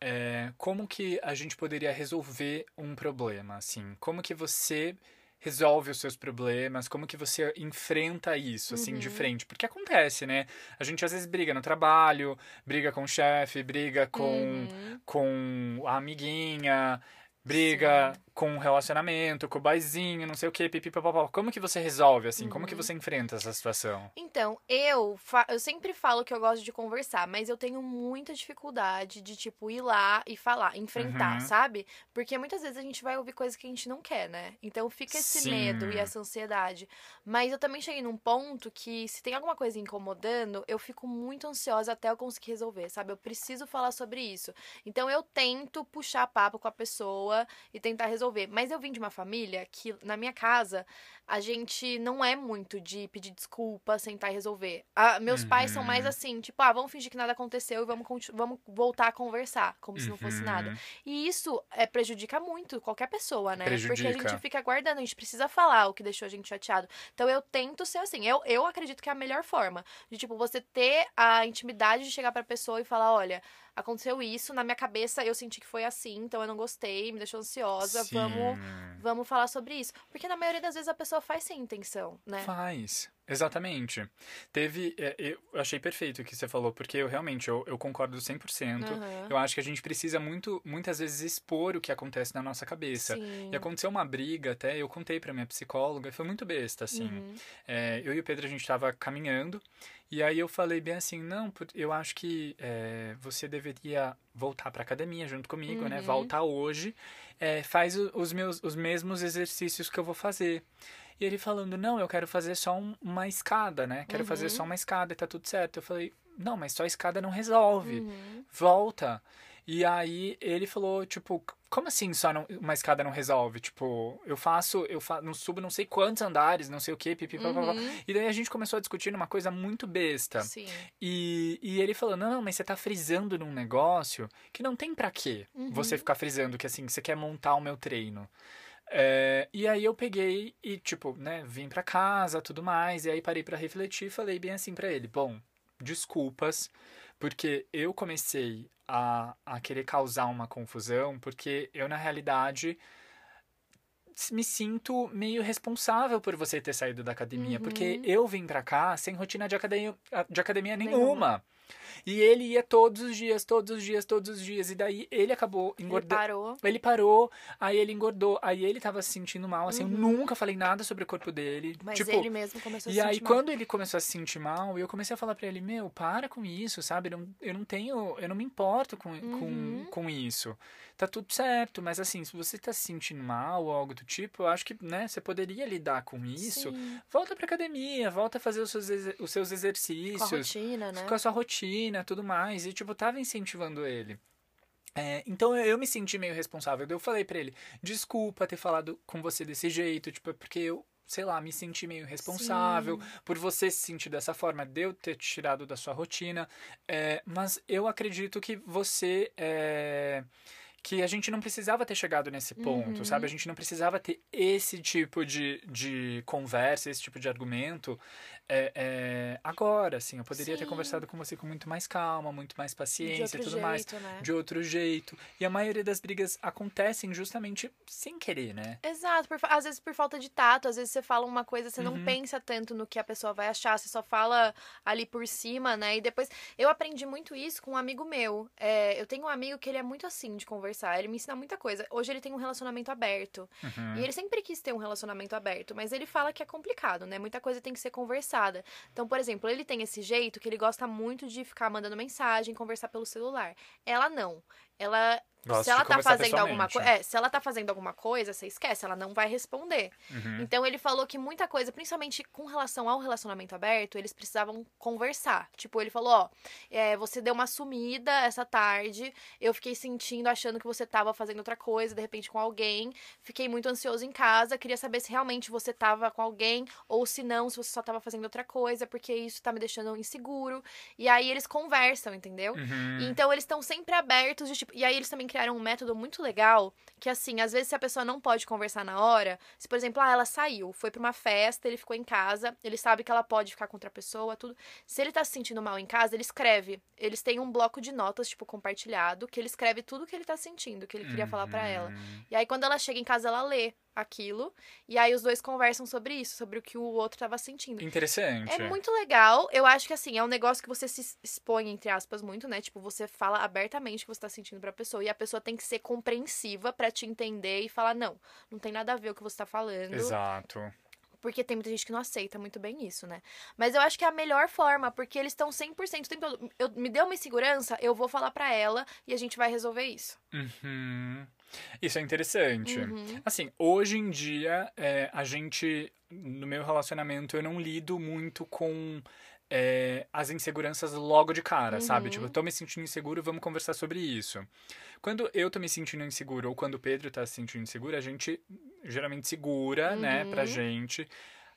é, como que a gente poderia resolver um problema, assim? Como que você resolve os seus problemas? Como que você enfrenta isso, assim, de Uhum. frente? Porque acontece, né? A gente às vezes briga no trabalho, briga com o chefe, briga com, Uhum. com a amiguinha, briga com o relacionamento, com o baizinho, não sei o que, pipipopopó. Como que você resolve, assim? Como que Uhum. você enfrenta essa situação? Então, eu, eu sempre falo que eu gosto de conversar, mas eu tenho muita dificuldade de, tipo, ir lá e falar, enfrentar, Uhum. sabe? Porque muitas vezes a gente vai ouvir coisas que a gente não quer, né? Então fica esse Sim. medo e essa ansiedade. Mas eu também cheguei num ponto que, se tem alguma coisa incomodando, eu fico muito ansiosa até eu conseguir resolver, sabe? Eu preciso falar sobre isso. Então eu tento puxar papo com a pessoa e tentar resolver. Mas eu vim de uma família que, na minha casa, a gente não é muito de pedir desculpa, sentar e resolver. Ah, meus pais são mais Uhum. assim, tipo, ah, vamos fingir que nada aconteceu e vamos, vamos voltar a conversar, como se não fosse nada. Uhum. E isso é, prejudica muito qualquer pessoa, né? Porque a Prejudica. gente fica guardando, a gente precisa falar o que deixou a gente chateado. Então eu tento ser assim. Eu, eu acredito que é a melhor forma. De, tipo, você ter a intimidade de chegar pra pessoa e falar: olha, aconteceu isso, na minha cabeça eu senti que foi assim, então eu não gostei, me deixou ansiosa, vamos. Vamos falar sobre isso. Porque na maioria das vezes a pessoa faz sem intenção, né? Faz, exatamente. Teve, é, eu achei perfeito o que você falou, porque eu realmente, eu, eu concordo 100%. Aham. Eu acho que a gente precisa muito, muitas vezes expor o que acontece na nossa cabeça. Sim. E aconteceu uma briga até, eu contei pra minha psicóloga, foi muito besta, assim. Uhum. É, eu e o Pedro, a gente tava caminhando, e aí eu falei bem assim, não, eu acho que é, você deveria voltar pra academia junto comigo, né? Uhum. Volta hoje, é, faz os, meus, os mesmos exercícios que eu vou fazer. E ele falando, não, eu quero fazer só um- uma escada, né? Quero fazer Uhum. só uma escada e tá tudo certo. Eu falei, não, mas só escada não resolve. Uhum. Volta. E aí ele falou, tipo, como assim só não- uma escada não resolve? Tipo, eu faço, eu fa não subo não sei quantos andares, não sei o que, pipipopopó. Uhum. E daí a gente começou a discutir numa coisa muito besta. Sim. E, e ele falou, não, mas você tá frisando num negócio que não tem pra quê Uhum. você ficar frisando, que assim, você quer montar o meu treino. É, e aí eu peguei e, tipo, né, vim pra casa, tudo mais, e aí parei pra refletir e falei bem assim pra ele, bom, desculpas, porque eu comecei a, a querer causar uma confusão, porque eu, na realidade, me sinto meio responsável por você ter saído da academia, Uhum. porque eu vim pra cá sem rotina de academia, de academia nenhuma. Nenhuma. E ele ia todos os dias, todos os dias, todos os dias. E daí ele acabou Ele engordando. parou. Ele parou, aí ele engordou, aí ele tava se sentindo mal, assim, Uhum. eu nunca falei nada sobre o corpo dele. Mas tipo, ele mesmo começou a e se aí, sentir mal. quando ele começou a se sentir mal, eu comecei a falar pra ele, meu, para com isso, sabe? Eu não, eu não tenho, eu não me importo com, Uhum. com, com isso. Tá tudo certo, mas assim, se você tá se sentindo mal ou algo do tipo, eu acho que, né, você poderia lidar com isso. Sim, Volta pra academia, volta a fazer os seus, os seus com a exercícios rotina, né? com a sua rotina tudo mais. E, tipo, tava incentivando ele. É, então eu, eu me senti meio responsável. Eu falei pra ele, desculpa ter falado com você desse jeito, tipo, porque eu, sei lá, me senti meio responsável por você se sentir dessa forma, de eu ter te tirado da sua rotina. É, mas eu acredito que você. É, que a gente não precisava ter chegado nesse ponto, Uhum. sabe? A gente não precisava ter esse tipo de, de conversa, esse tipo de argumento é, é, agora, assim. Eu poderia ter Sim. conversado com você com muito mais calma, muito mais paciência e tudo mais. jeito, né? De outro jeito. E a maioria das brigas acontecem justamente sem querer, né? Exato, por às vezes por falta de tato, às vezes você fala uma coisa, você não Uhum. pensa tanto no que a pessoa vai achar, você só fala ali por cima, né? E depois. Eu aprendi muito isso com um amigo meu. É, eu tenho um amigo que ele é muito assim de conversar, ele me ensina muita coisa. Hoje ele tem um relacionamento aberto. Uhum. E ele sempre quis ter um relacionamento aberto, mas ele fala que é complicado, né? Muita coisa tem que ser conversada. Então, por exemplo, ele tem esse jeito que ele gosta muito de ficar mandando mensagem, conversar pelo celular. Ela não. Ela. Gosto se ela tá fazendo alguma coisa. pessoalmente. É, se ela tá fazendo alguma coisa, você esquece, ela não vai responder. Uhum. Então ele falou que muita coisa, principalmente com relação ao relacionamento aberto, eles precisavam conversar. Tipo, ele falou, ó, é, você deu uma sumida essa tarde, eu fiquei sentindo, achando que você tava fazendo outra coisa, de repente com alguém, fiquei muito ansioso em casa, queria saber se realmente você tava com alguém, ou se não, se você só tava fazendo outra coisa, porque isso tá me deixando inseguro. E aí eles conversam, entendeu? Uhum. Então eles estão sempre abertos de tipo. E aí eles também criaram um método muito legal. Que assim, às vezes se a pessoa não pode conversar na hora, se por exemplo, ah, ela saiu, foi pra uma festa, ele ficou em casa, ele sabe que ela pode ficar com outra pessoa, tudo. Se ele tá se sentindo mal em casa, ele escreve. Eles têm um bloco de notas, tipo, compartilhado, que ele escreve tudo que ele tá sentindo, que ele queria falar pra ela. Uhum. E aí, quando ela chega em casa, ela lê aquilo. E aí os dois conversam sobre isso, sobre o que o outro tava sentindo. Interessante. É muito legal. Eu acho que assim, é um negócio que você se expõe, entre aspas, muito, né? Tipo, você fala abertamente o que você tá sentindo pra pessoa. E a pessoa tem que ser compreensiva pra te entender e falar, não, não tem nada a ver o que você tá falando. Exato. Porque tem muita gente que não aceita muito bem isso, né? Mas eu acho que é a melhor forma, porque eles estão 100% o tempo todo. Eu, me deu uma insegurança, eu vou falar pra ela e a gente vai resolver isso. Uhum. Isso é interessante. Uhum. Assim, hoje em dia, é, a gente, no meu relacionamento, eu não lido muito com é, as inseguranças logo de cara, sabe? Uhum. Tipo, eu tô me sentindo inseguro, vamos conversar sobre isso. Quando eu tô me sentindo inseguro ou quando o Pedro tá se sentindo inseguro, a gente geralmente segura, né, pra Uhum. gente,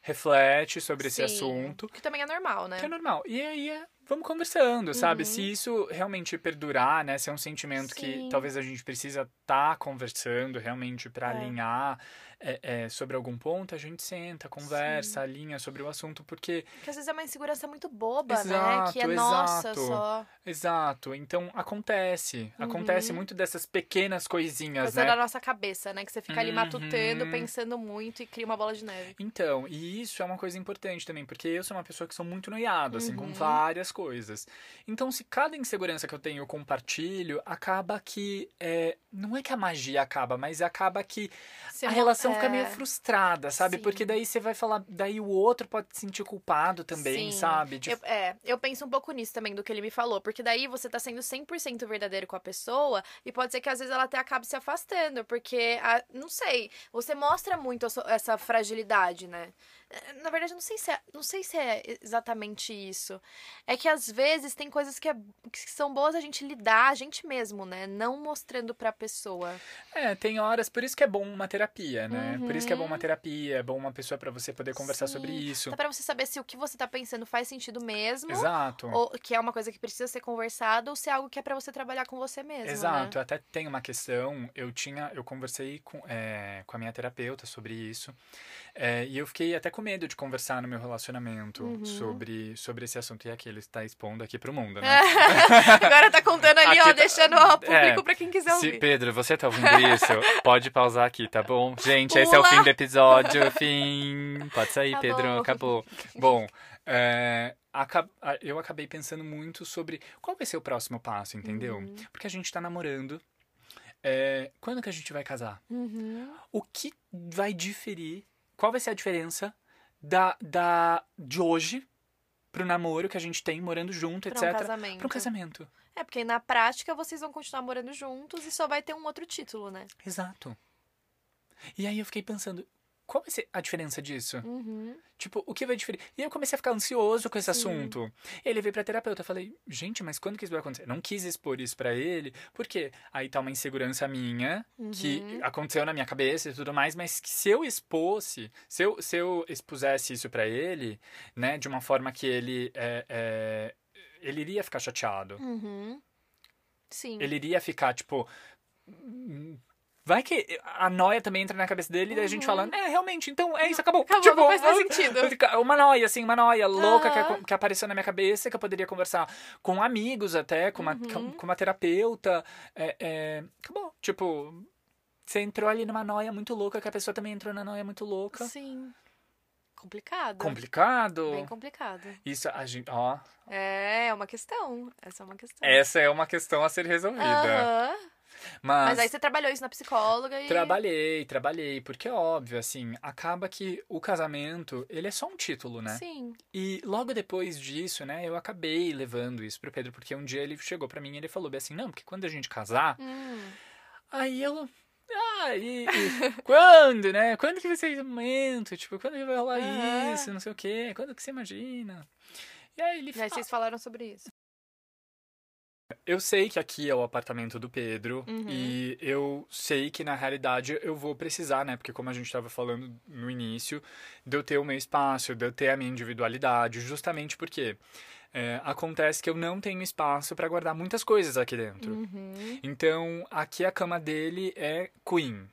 reflete sobre esse Sim. assunto. Que também é normal, né? Que é normal. E aí é, vamos conversando, sabe? Uhum. Se isso realmente perdurar, né? Se é um sentimento que Sim. talvez a gente precisa estar conversando realmente para É. alinhar é, é, sobre algum ponto, a gente senta, conversa, alinha sobre o assunto, porque. Porque às vezes é uma insegurança muito boba, né? Exato, Que é nossa exato. só. Exato. Então acontece. Acontece Uhum. muito dessas pequenas coisinhas, Coisa né? da nossa cabeça, né? Que você fica ali matutando, Uhum. pensando muito e cria uma bola de neve. Então, e isso é uma coisa importante também, porque eu sou uma pessoa que sou muito noiado, assim, com Uhum. várias coisas. Então, se cada insegurança que eu tenho eu compartilho, acaba que. É, não é que a magia acaba, mas acaba que a relação fica é, meio frustrada, sabe? sim. Porque daí você vai falar. Daí o outro pode se sentir culpado também, Sim. sabe? De- Eu, é, eu penso um pouco nisso também, do que ele me falou. Porque daí você tá sendo 100% verdadeiro com a pessoa e pode ser que às vezes ela até acabe se afastando. Porque, a- não sei, você mostra muito sua- essa fragilidade, né? Na verdade, eu não sei, se é, não sei se é exatamente isso. É que às vezes tem coisas que, é- que são boas a gente lidar, a gente mesmo, né? Não mostrando pra pessoa. É, tem horas, por isso que é bom uma terapia, né? Por isso que é bom Uhum. uma terapia, é bom uma pessoa pra você poder conversar Sim. sobre isso. Dá pra você saber se o que você tá pensando faz sentido mesmo. Exato. Ou que é uma coisa que precisa ser conversada, ou se é algo que é pra você trabalhar com você mesmo. Exato, Né? até tem uma questão, eu tinha, eu conversei com, é, com a minha terapeuta sobre isso, é, e eu fiquei até com medo de conversar no meu relacionamento Uhum. sobre, sobre esse assunto, e aqui ele está expondo aqui pro mundo, né? Agora tá contando ali, Aqui ó, tá- deixando ao público é, pra quem quiser Se, ouvir. Pedro, você tá ouvindo isso? Pode pausar aqui, tá bom? Gente, esse é o Pula. fim do episódio, fim. Pode sair, Pedro, acabou. Bom, é, eu acabei pensando muito sobre qual vai ser o próximo passo, entendeu? Uhum. Porque a gente tá namorando. É, quando que a gente vai casar? Uhum. O que vai diferir? Qual vai ser a diferença da, da de hoje pro namoro que a gente tem morando junto, Pra um etc. casamento. Pra um casamento. É, porque na prática vocês vão continuar morando juntos e só vai ter um outro título, né? Exato. E aí eu fiquei pensando, qual vai ser a diferença disso? Uhum. Tipo, o que vai diferir? E eu comecei a ficar ansioso com esse Sim. assunto. Ele veio pra terapeuta. Eu falei, gente, mas quando que isso vai acontecer? Não quis expor isso pra ele, porque aí tá uma insegurança minha, que Uhum. aconteceu na minha cabeça e tudo mais, mas que se eu expôsse, se eu, se eu expusesse isso pra ele, né, de uma forma que ele. É, é, ele iria ficar chateado. Uhum. Sim. Ele iria ficar, tipo. Vai que a noia também entra na cabeça dele e daí a gente falando, é, realmente, então é isso, acabou. Uhum. Acabou, tipo, não faz mais sentido. Uma noia, assim, uma noia louca que, Aham. aco- que apareceu na minha cabeça, que eu poderia conversar com amigos até, com uma, Uhum. com uma terapeuta. É, é, acabou. Tipo, você entrou ali numa noia muito louca, que a pessoa também entrou na noia muito louca. Sim. Complicado. Complicado. Bem complicado. Isso, a gente, ó. É, é uma questão. Essa é uma questão. Essa é uma questão a ser resolvida. Aham. Mas, Mas aí você trabalhou isso na psicóloga e. Trabalhei, trabalhei, porque é óbvio, assim, acaba que o casamento, ele é só um título, né? Sim. E logo depois disso, né, eu acabei levando isso pro Pedro, porque um dia ele chegou pra mim e ele falou bem assim, não, porque quando a gente casar, Hum. aí eu... Ah, e, e quando, né? Quando que vai ser? Tipo, quando que vai rolar Aham. isso? Não sei o quê. Quando que você imagina? E aí ele E aí vocês falaram sobre isso. Eu sei que aqui é o apartamento do Pedro Uhum. e eu sei que na realidade eu vou precisar, né? Porque como a gente estava falando no início, de eu ter o meu espaço, de eu ter a minha individualidade, justamente porque é, acontece que eu não tenho espaço para guardar muitas coisas aqui dentro. Uhum. Então, aqui a cama dele é queen.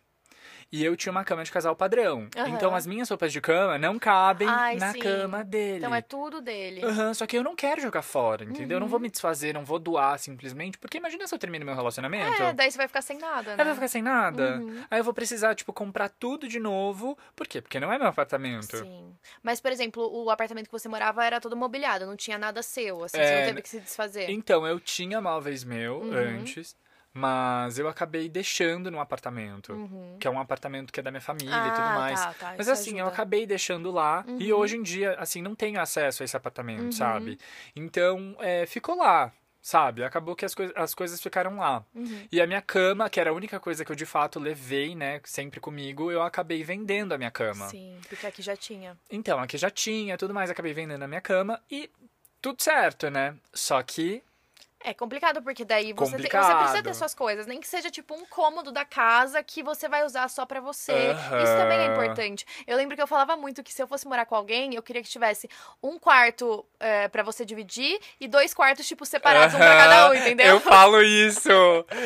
E eu tinha uma cama de casal padrão. Aham. Então, as minhas roupas de cama não cabem Ai, na sim. cama dele. Então é tudo dele. Aham, só que eu não quero jogar fora, entendeu? Eu não Uhum. vou me desfazer, não vou doar simplesmente, porque imagina se eu termino meu relacionamento. É, daí você vai ficar sem nada, Aí né? vai ficar sem nada. Uhum. Aí eu vou precisar, tipo, comprar tudo de novo. Por quê? Porque não é meu apartamento. Sim. Mas, por exemplo, o apartamento que você morava era todo mobiliado, não tinha nada seu, assim, você É, não teve que se desfazer. Então, eu tinha móveis meu Uhum. antes, mas eu acabei deixando no apartamento. Uhum. Que é um apartamento que é da minha família e Ah, tudo mais. tá, tá, Mas assim, eu ajuda. acabei deixando lá e Uhum. hoje em dia, assim, não tenho acesso a esse apartamento, Uhum. sabe? Então, é, ficou lá, sabe? Acabou que as, coi as coisas ficaram lá. Uhum. E a minha cama, que era a única coisa que eu de fato levei, né, sempre comigo, eu acabei vendendo a minha cama. Sim, porque aqui já tinha. Então, aqui já tinha, tudo mais, acabei vendendo a minha cama e tudo certo, né? Só que É complicado, porque daí você, você precisa ter suas coisas, nem que seja tipo um cômodo da casa que você vai usar só pra você. Aham. Isso também é importante. Eu lembro que eu falava muito que se eu fosse morar com alguém, eu queria que tivesse um quarto é, para você dividir e dois quartos, tipo, separados, um pra cada um, entendeu? Eu falo isso.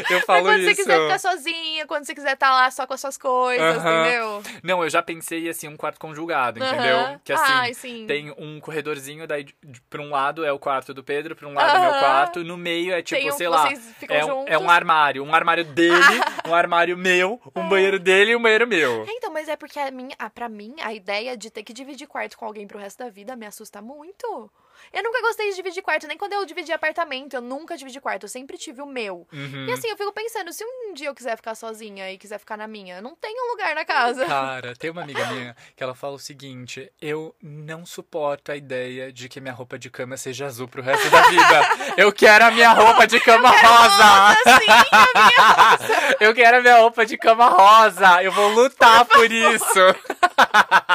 Eu falo quando você isso. quiser ficar sozinha, quando você quiser estar lá só com as suas coisas, Aham. entendeu? Não, eu já pensei assim, um quarto conjugado, entendeu? Que assim, Ai, tem um corredorzinho, daí pra um lado é o quarto do Pedro, pra um lado é meu Aham. quarto, no meio é tipo, um sei lá, é um, é um armário. Um armário dele, um armário meu, um banheiro dele e um banheiro meu. É, Então, mas é porque a minha, ah, pra mim, a ideia de ter que dividir quarto com alguém pro resto da vida me assusta muito. Eu nunca gostei de dividir quarto, nem quando eu dividi apartamento, eu nunca dividi quarto, eu sempre tive o meu. Uhum. E assim, eu fico pensando, se um dia eu quiser ficar sozinha e quiser ficar na minha, eu não tenho um lugar na casa. Cara, tem uma amiga minha que ela fala o seguinte: eu não suporto a ideia de que minha roupa de cama seja azul pro resto da vida. Eu quero a minha roupa de cama rosa! Sim, a minha Eu quero a minha roupa de cama rosa! Eu vou lutar por, isso!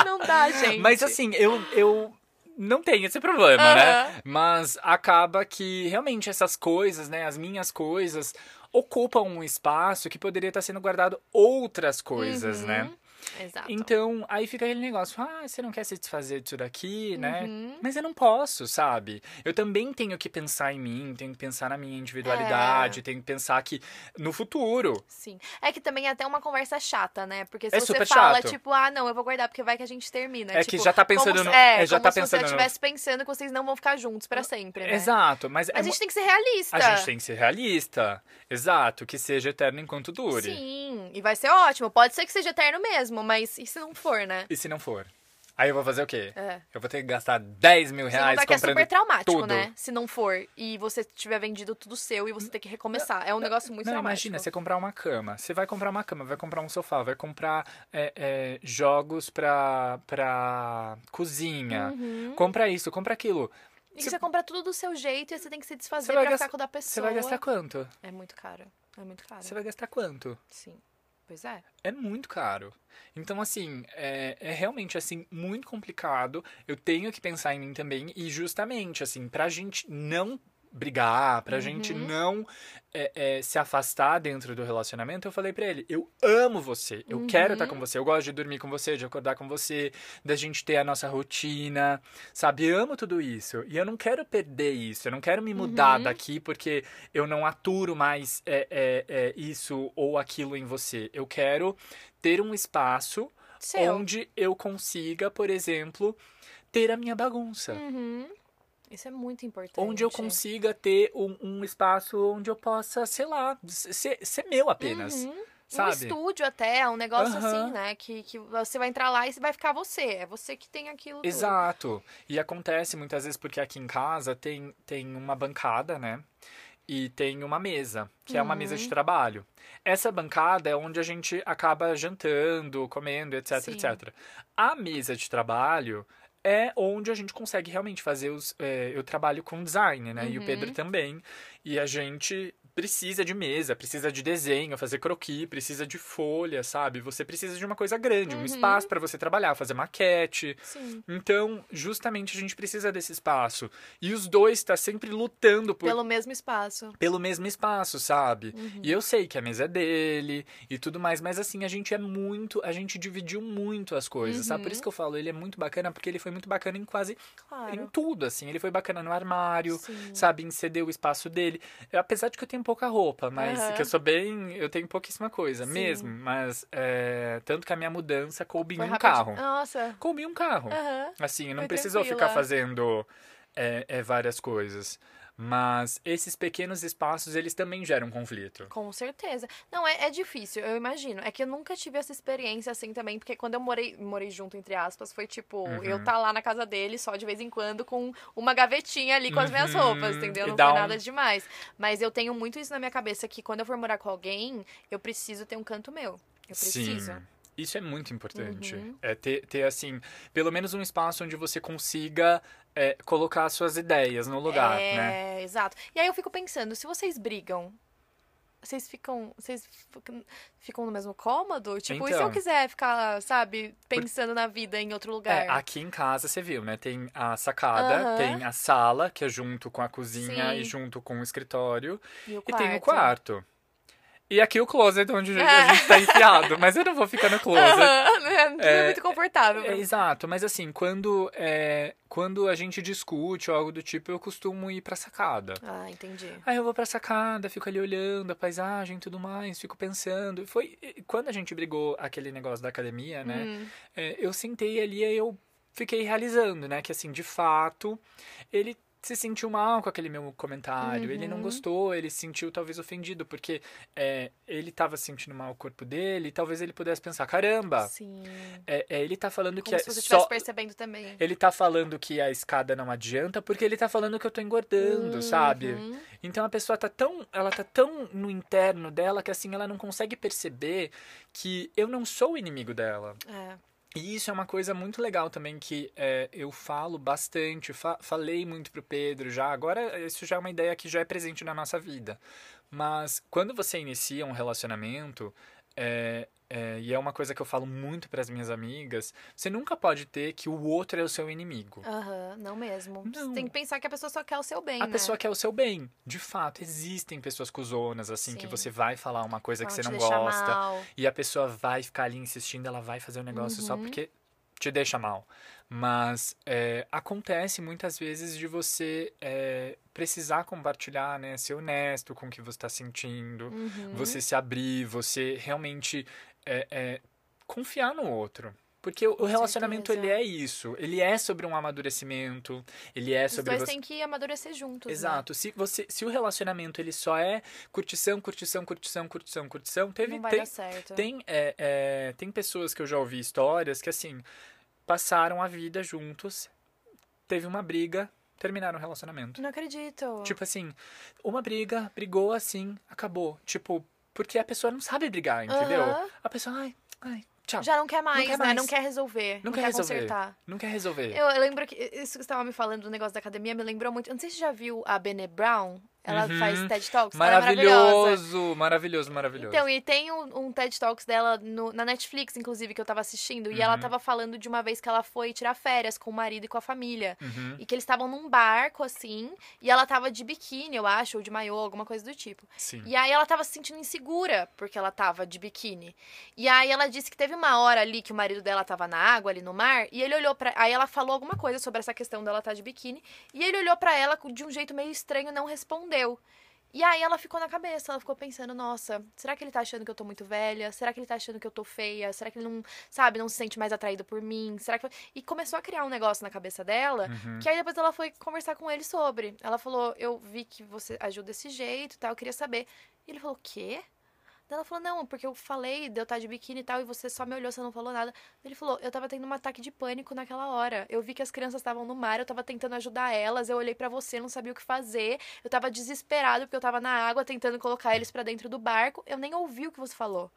não dá, gente. Mas assim, eu, eu não tenho esse problema, né? Aham. Mas acaba que realmente essas coisas, né? As minhas coisas ocupam um espaço que poderia estar sendo guardado outras coisas, Uhum. né? Exato. Então, aí fica aquele negócio, ah, você não quer se desfazer disso daqui, né? Uhum. Mas eu não posso, sabe? Eu também tenho que pensar em mim, tenho que pensar na minha individualidade, É. tenho que pensar que no futuro. Sim. É que também é até uma conversa chata, né? Porque se É você fala, chato. tipo, ah, não, eu vou guardar porque vai que a gente termina. É que Tipo, já tá pensando no- É, é, já como tá se pensando você no- estivesse pensando que vocês não vão ficar juntos pra sempre, né? Exato, mas é A gente tem que ser realista. a gente tem que ser realista. Exato, que seja eterno enquanto dure. Sim, e vai ser ótimo. Pode ser que seja eterno mesmo, mas e se não for, né? E se não for? Aí eu vou fazer o quê? É. Eu vou ter que gastar 10 mil reais não que é comprando super traumático, tudo. né? Se não for e você tiver vendido tudo seu e você ter que recomeçar. É um negócio muito Não, traumático. imagina, você comprar uma cama. Você vai comprar uma cama, vai comprar um sofá, vai comprar é, é, jogos pra, pra cozinha. Uhum. Compra isso, compra aquilo. E Você- você compra tudo do seu jeito e você tem que se desfazer pra gastar- ficar com da pessoa. Você vai gastar quanto? É muito caro. É muito caro. Você vai gastar quanto? Sim. Pois é. É muito caro. Então, assim, é, é realmente, assim, muito complicado. Eu tenho que pensar em mim também. E justamente, assim, pra gente não brigar, pra gente Uhum. não é, é, se afastar dentro do relacionamento, eu falei pra ele, eu amo você, eu Uhum. quero estar com você, eu gosto de dormir com você, de acordar com você, da gente ter a nossa rotina, sabe? Eu amo tudo isso. E eu não quero perder isso, eu não quero me mudar Uhum. daqui porque eu não aturo mais é, é, é, isso ou aquilo em você. Eu quero ter um espaço Seu. onde eu consiga, por exemplo, ter a minha bagunça. Uhum. Isso é muito importante. Onde eu consiga ter um, um espaço onde eu possa, sei lá, ser, ser meu apenas. Uhum. Um Sabe? estúdio até, um negócio Aham. assim, né? Que, que você vai entrar lá e vai ficar você. É você que tem aquilo tudo. Exato. E acontece muitas vezes porque aqui em casa tem, tem uma bancada, né? E tem uma mesa, que é uma mesa de Uhum. trabalho. Essa bancada é onde a gente acaba jantando, comendo, etc, Sim. etc. A mesa de trabalho é onde a gente consegue realmente fazer os. é, eu trabalho com design, né? E o Uhum. Pedro também. E a gente precisa de mesa, precisa de desenho, fazer croquis, precisa de folha, sabe? Você precisa de uma coisa grande, um Uhum. espaço para você trabalhar, fazer maquete. Sim. Então, justamente a gente precisa desse espaço. E os dois tá sempre lutando por, Pelo mesmo espaço. pelo mesmo espaço, sabe? Uhum. E eu sei que a mesa é dele e tudo mais, mas assim, a gente é muito, a gente dividiu muito as coisas, sabe? Por Uhum. isso que eu falo, ele é muito bacana, porque ele foi muito bacana em quase em Claro. tudo, assim. Ele foi bacana no armário, Sim. sabe? Em ceder o espaço dele. Apesar de que eu tenho pouca roupa, mas Aham. que eu sou bem, eu tenho pouquíssima coisa Sim. mesmo, mas é, tanto que a minha mudança coube em um rapidinho. carro. Nossa. Coube em um carro. Aham. Assim, não Foi precisou tranquila. ficar fazendo é, é, várias coisas. Mas esses pequenos espaços, eles também geram conflito. Com certeza. Não, é, é difícil, eu imagino. É que eu nunca tive essa experiência assim também, porque quando eu morei, morei junto, entre aspas, foi tipo, Uhum. eu tá lá na casa dele só de vez em quando com uma gavetinha ali com as minhas Uhum. roupas, entendeu? Não foi um- nada demais. Mas eu tenho muito isso na minha cabeça que quando eu for morar com alguém, eu preciso ter um canto meu. Eu preciso. Sim. Isso é muito importante. Uhum. É ter, ter, assim, pelo menos um espaço onde você consiga é, colocar suas ideias no lugar, é, né? exato. E aí eu fico pensando, se vocês brigam, vocês ficam. Vocês ficam- no mesmo cômodo? Tipo, e se eu Então. quiser ficar, sabe, pensando na vida em outro lugar? É, aqui em casa você viu, né? Tem a sacada, tem a sala, que é junto com a cozinha Sim. e junto com o escritório. E, o E tem o quarto. E aqui o closet, onde a gente tá enfiado. Mas eu não vou ficar no closet. Não é, É, muito confortável. É, exato, mas assim, quando, é, quando a gente discute ou algo do tipo, eu costumo ir pra sacada. Ah, entendi. Aí eu vou pra sacada, fico ali olhando a paisagem e tudo mais, fico pensando. Foi quando a gente brigou aquele negócio da academia, né? Hum, é, eu sentei ali e eu fiquei realizando, né? Que assim, de fato, ele se sentiu mal com aquele meu comentário. Ele não Uhum. gostou, ele se sentiu talvez ofendido, porque é, ele tava sentindo mal o corpo dele, e talvez ele pudesse pensar, caramba, sim. é, é, ele tá falando que Como é se você só. percebendo também. Ele tá falando que a escada não adianta porque ele tá falando que eu tô engordando, sabe? Uhum. Então a pessoa tá tão, ela tá tão no interno dela que assim ela não consegue perceber que eu não sou o inimigo dela. É. E isso é uma coisa muito legal também que é, eu falo bastante, fa falei muito pro Pedro já. Agora isso já é uma ideia que já é presente na nossa vida. Mas quando você inicia um relacionamento, é, é, e é uma coisa que eu falo muito para as minhas amigas, você nunca pode ter que o outro é o seu inimigo. Aham, não mesmo. Você Não. tem que pensar que a pessoa só quer o seu bem, A né? pessoa quer o seu bem. De fato, existem pessoas cuzonas, assim, que Sim. você vai falar uma coisa que Vão você te não gosta. mal. E a pessoa vai ficar ali insistindo, ela vai fazer o negócio só Uhum. porque te deixa mal. Mas é, acontece muitas vezes de você é, precisar compartilhar, né? Ser honesto com o que você está sentindo, Uhum. você se abrir, você realmente é, é, confiar no outro. Porque o- o relacionamento, ele certeza. é isso. Ele é sobre um amadurecimento, ele é Os sobre dois você... têm que amadurecer juntos, né? Exato. Se, você, se o relacionamento ele só é curtição, curtição, curtição, curtição, curtição, teve, Não vai tem, dar certo. tem, é, é, tem pessoas que eu já ouvi histórias que assim. passaram a vida juntos, teve uma briga, terminaram o relacionamento. Não acredito. Tipo assim, uma briga, brigou assim, acabou. Tipo, porque a pessoa não sabe brigar, entendeu? Aham. A pessoa, ai, ai, tchau. Já não quer mais, quer né? mais. Não quer resolver. não, Não, quer, quer, resolver. consertar. Não quer resolver. Eu, eu lembro que isso que você estava me falando do negócio da academia me lembrou muito. Eu não sei se você já viu a Bene Brown. Ela Uhum. faz TED Talks. É. Maravilhoso, maravilhoso, maravilhoso. Então, e tem um, um TED Talks dela no- na Netflix, inclusive, que eu tava assistindo. E ela Uhum. tava falando de uma vez que ela foi tirar férias com o marido e com a família. Uhum, E que eles estavam num barco, assim, e ela tava de biquíni, eu acho, ou de maiô, alguma coisa do tipo. sim. E aí ela tava se sentindo insegura, porque ela tava de biquíni. E aí ela disse que teve uma hora ali que o marido dela tava na água, ali no mar, e ele olhou pra. Aí ela falou alguma coisa sobre essa questão dela estar de biquíni, e ele olhou pra ela de um jeito meio estranho não respondeu. E aí ela ficou na cabeça, ela ficou pensando, nossa, será que ele tá achando que eu tô muito velha? Será que ele tá achando que eu tô feia? Será que ele não, sabe, não se sente mais atraído por mim? Será que E começou a criar um negócio na cabeça dela, Uhum. que aí depois ela foi conversar com ele sobre. Ela falou, eu vi que você agiu desse jeito tal, eu queria saber. E ele falou, o quê? Ela falou, não, porque eu falei de eu estar de biquíni e tal, e você só me olhou, você não falou nada. Ele falou, eu tava tendo um ataque de pânico naquela hora. Eu vi que as crianças estavam no mar, eu tava tentando ajudar elas, eu olhei pra você, não sabia o que fazer. Eu tava desesperado porque eu tava na água tentando colocar eles pra dentro do barco. Eu nem ouvi o que você falou.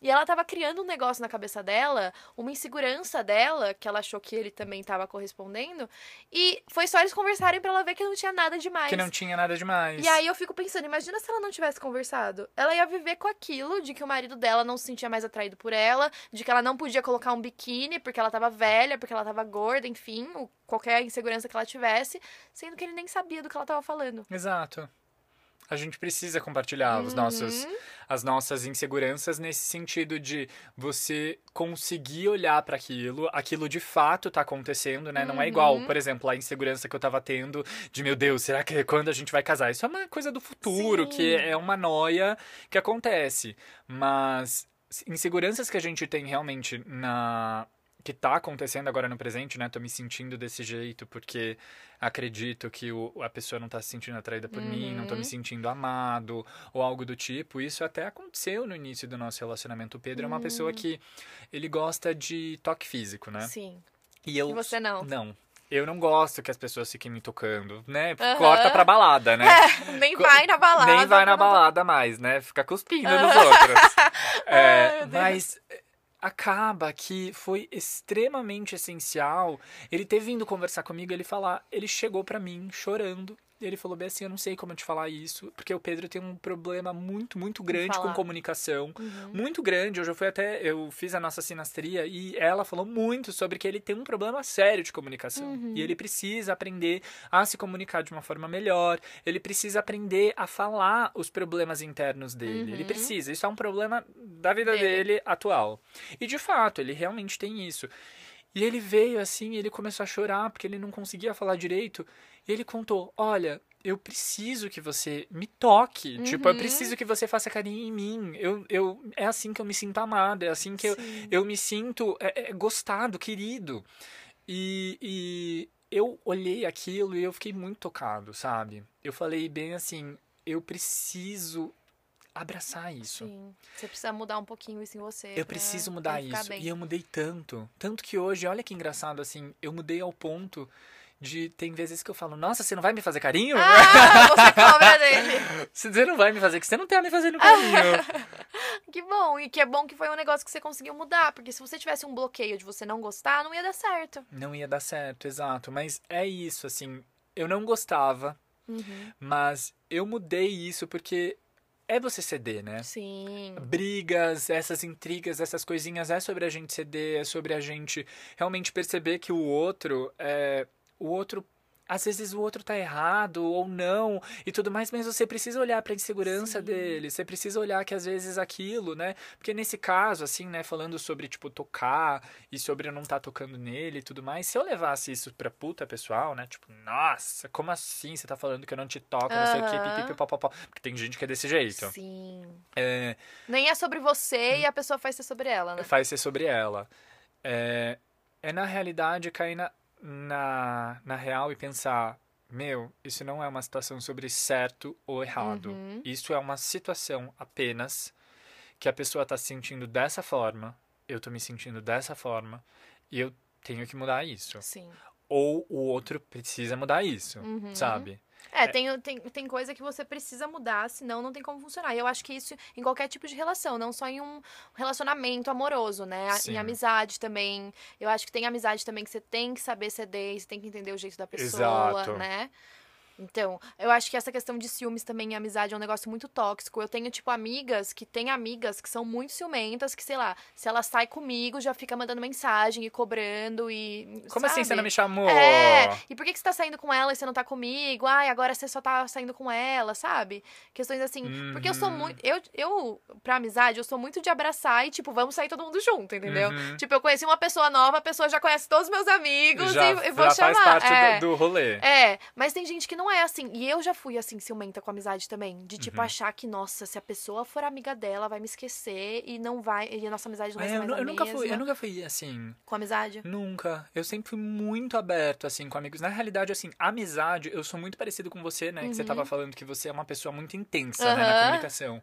E ela tava criando um negócio na cabeça dela, uma insegurança dela, que ela achou que ele também tava correspondendo. E foi só eles conversarem pra ela ver que não tinha nada demais. Que não tinha nada demais. E aí eu fico pensando, imagina se ela não tivesse conversado. Ela ia viver com aquilo de que o marido dela não se sentia mais atraído por ela, de que ela não podia colocar um biquíni porque ela tava velha, porque ela tava gorda, enfim, qualquer insegurança que ela tivesse, sendo que ele nem sabia do que ela tava falando. Exato. A gente precisa compartilhar os nossos, Uhum. as nossas inseguranças nesse sentido de você conseguir olhar para aquilo, aquilo de fato tá acontecendo, né? Não é igual, Uhum. por exemplo, a insegurança que eu tava tendo de meu Deus, será que é quando a gente vai casar? Isso é uma coisa do futuro, Sim. que é uma noia que acontece. Mas inseguranças que a gente tem realmente na que tá acontecendo agora no presente, né? Tô me sentindo desse jeito porque acredito que o, a pessoa não tá se sentindo atraída por mim, não tô me Uhum. sentindo amado ou algo do tipo. Isso até aconteceu no início do nosso relacionamento. O Pedro é uma Hum. pessoa que ele gosta de toque físico, né? Sim. E eu E você não? Não. Eu não gosto que as pessoas fiquem me tocando, né? Aham. Corta pra balada, né? Nem Co- vai na balada. Nem vai na balada mais, né? Fica cuspindo nos outros. É, Ai, meu Deus. Acaba que foi extremamente essencial. Ele ter vindo conversar comigo, ele falar, ele chegou pra mim chorando. Ele falou bem assim, eu não sei como te falar isso, porque o Pedro tem um problema muito, muito grande com comunicação. Uhum. Muito grande. Hoje eu fui até, eu fiz a nossa sinastria e ela falou muito sobre que ele tem um problema sério de comunicação. Uhum. E ele precisa aprender a se comunicar de uma forma melhor. Ele precisa aprender a falar os problemas internos dele. Ele Uhum. precisa. Isso é um problema da vida Dele. dele atual. E de fato, ele realmente tem isso. E ele veio assim, e ele começou a chorar porque ele não conseguia falar direito. E ele contou: Olha, eu preciso que você me toque. Tipo, eu Uhum. preciso que você faça carinho em mim. Eu, eu, é assim que eu me sinto amado, é assim que eu, eu me sinto é, é, gostado, querido. E, e eu olhei aquilo e eu fiquei muito tocado, sabe? Eu falei bem assim: eu preciso abraçar isso. Sim. Você precisa mudar um pouquinho isso em você. Eu preciso mudar isso. bem. E eu mudei tanto. Tanto que hoje, olha que engraçado, assim, eu mudei ao ponto de. Tem vezes que eu falo, nossa, você não vai me fazer carinho? Ah, você cobra dele. Você não vai me fazer, que você não tá me fazendo carinho. Que bom. E que é bom que foi um negócio que você conseguiu mudar. Porque se você tivesse um bloqueio de você não gostar, não ia dar certo. não ia dar certo, exato. Mas é isso, assim. Eu não gostava, Uhum. mas eu mudei isso porque é você ceder, né? Sim. brigas, essas intrigas, essas coisinhas, é sobre a gente ceder, é sobre a gente realmente perceber que o outro é o outro às vezes o outro tá errado ou não e tudo mais, mas você precisa olhar para a insegurança Sim. dele, você precisa olhar que às vezes aquilo, né? Porque nesse caso assim, né, falando sobre tipo tocar e sobre eu não estar tocando nele e tudo mais, se eu levasse isso pra puta pessoal, né? Tipo, nossa, como assim você tá falando que eu não te toco, não sei o que, pipipi, porque tem gente que é desse jeito. Sim. É, Nem é sobre você e a pessoa faz ser sobre ela, né? faz ser sobre ela. É, é na realidade cair na, na, na real e pensar: meu, isso não é uma situação sobre certo ou errado. Uhum. Isso é uma situação apenas que a pessoa tá se sentindo dessa forma, eu tô me sentindo dessa forma, e eu tenho que mudar isso. Sim. Ou o outro precisa mudar isso, Uhum. sabe? É, Tem, tem, tem coisa que você precisa mudar, senão não tem como funcionar. E eu acho que isso em qualquer tipo de relação, não só em um relacionamento amoroso, né? Sim. Em amizade também. Eu acho que tem amizade também que você tem que saber ceder, você tem que entender o jeito da pessoa, Exato. né? Então, eu acho que essa questão de ciúmes também em amizade é um negócio muito tóxico. Eu tenho, tipo, amigas que têm amigas que são muito ciumentas, que, sei lá, se ela sai comigo, já fica mandando mensagem e cobrando e. Como assim você sabe? não me chamou? É, e por que, que você tá saindo com ela e você não tá comigo? Ai, agora você só tá saindo com ela, sabe? Questões assim. Porque eu sou Uhum. muito. Eu, eu, pra amizade, eu sou muito de abraçar e, tipo, vamos sair todo mundo junto, entendeu? Uhum. Tipo, eu conheci uma pessoa nova, a pessoa já conhece todos os meus amigos já, e, e vou já chamar. faz parte é. do, do rolê. É, mas tem gente que não é assim. E eu já fui assim, ciumenta com amizade também. De, tipo, Uhum. achar que, nossa, se a pessoa for amiga dela, vai me esquecer e não vai. E a nossa amizade não vai É, ser eu, mais a eu nunca fui, eu nunca fui assim. Com amizade? Nunca. Eu sempre fui muito aberto, assim, com amigos. Na realidade, assim, amizade, eu sou muito parecido com você, né? Que você Uhum. tava falando que você é uma pessoa muito intensa, né, na comunicação.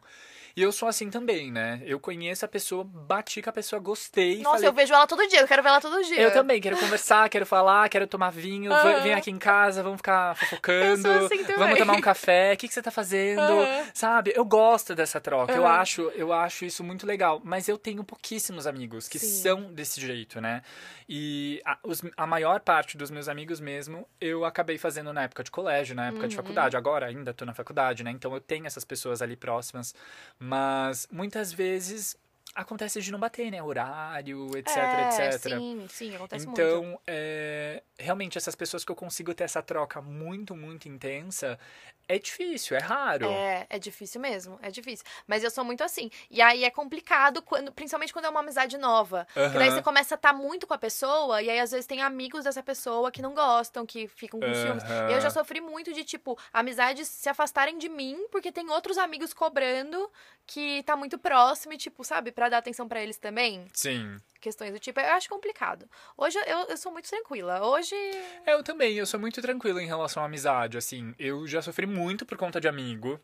E eu sou assim também, né? Eu conheço a pessoa, bati com a pessoa, gostei. Nossa, falei, eu vejo ela todo dia, eu quero ver ela todo dia. Eu também, quero conversar, quero falar, quero tomar vinho, vem- aqui em casa, vamos ficar fofocando, Eu sou assim também. vamos tomar um café, o que, que você tá fazendo, sabe? Eu gosto dessa troca, eu acho, eu acho isso muito legal, mas eu tenho pouquíssimos amigos que Sim. são desse jeito, né? E a, os- a maior parte dos meus amigos mesmo, eu acabei fazendo na época de colégio, na época de Uhum. faculdade, agora ainda tô na faculdade, né? Então eu tenho essas pessoas ali próximas, mas muitas vezes acontece de não bater, né? Horário, etc, é, etc. Sim, sim, acontece muito. Então, é, realmente, essas pessoas que eu consigo ter essa troca muito, muito intensa, é difícil, é raro. É, é difícil mesmo, é difícil. Mas eu sou muito assim. E aí é complicado, quando, principalmente quando é uma amizade nova. Porque daí Aham. você começa a estar muito com a pessoa, e aí às vezes tem amigos dessa pessoa que não gostam, que ficam com ciúmes. Aham. Eu já sofri muito de, tipo, amizades se afastarem de mim, porque tem outros amigos cobrando que tá muito próximo e, tipo, sabe, pra dar atenção pra eles também. Sim. Questões do tipo, eu acho complicado. Hoje eu, eu sou muito tranquila. Hoje. É, Eu também, eu sou muito tranquilo em relação à amizade, assim, eu já sofri muito por conta de amigo,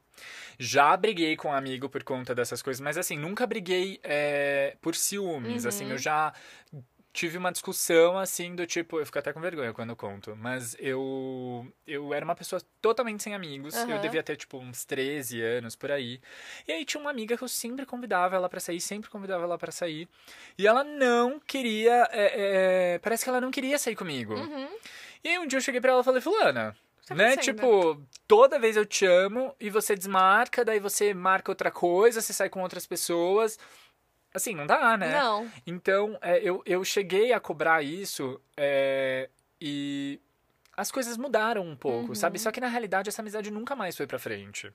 já briguei com amigo por conta dessas coisas, mas assim, nunca briguei é, por ciúmes, Uhum. assim, eu já tive uma discussão, assim, do tipo, eu fico até com vergonha quando eu conto, mas eu, eu era uma pessoa totalmente sem amigos, eu Aham. devia ter, tipo, uns 13 anos, por aí, e aí tinha uma amiga que eu sempre convidava ela pra sair, sempre convidava ela pra sair, e ela não queria, é, é, parece que ela não queria sair comigo. Uhum. E aí um dia eu cheguei pra ela e falei, fulana, tá né? Tipo, toda vez eu te amo e você desmarca, daí você marca outra coisa, você sai com outras pessoas. Assim, não dá, né? Não. Então, é, eu, eu cheguei a cobrar isso é, e as coisas mudaram um pouco, Uhum. sabe? Só que na realidade essa amizade nunca mais foi pra frente.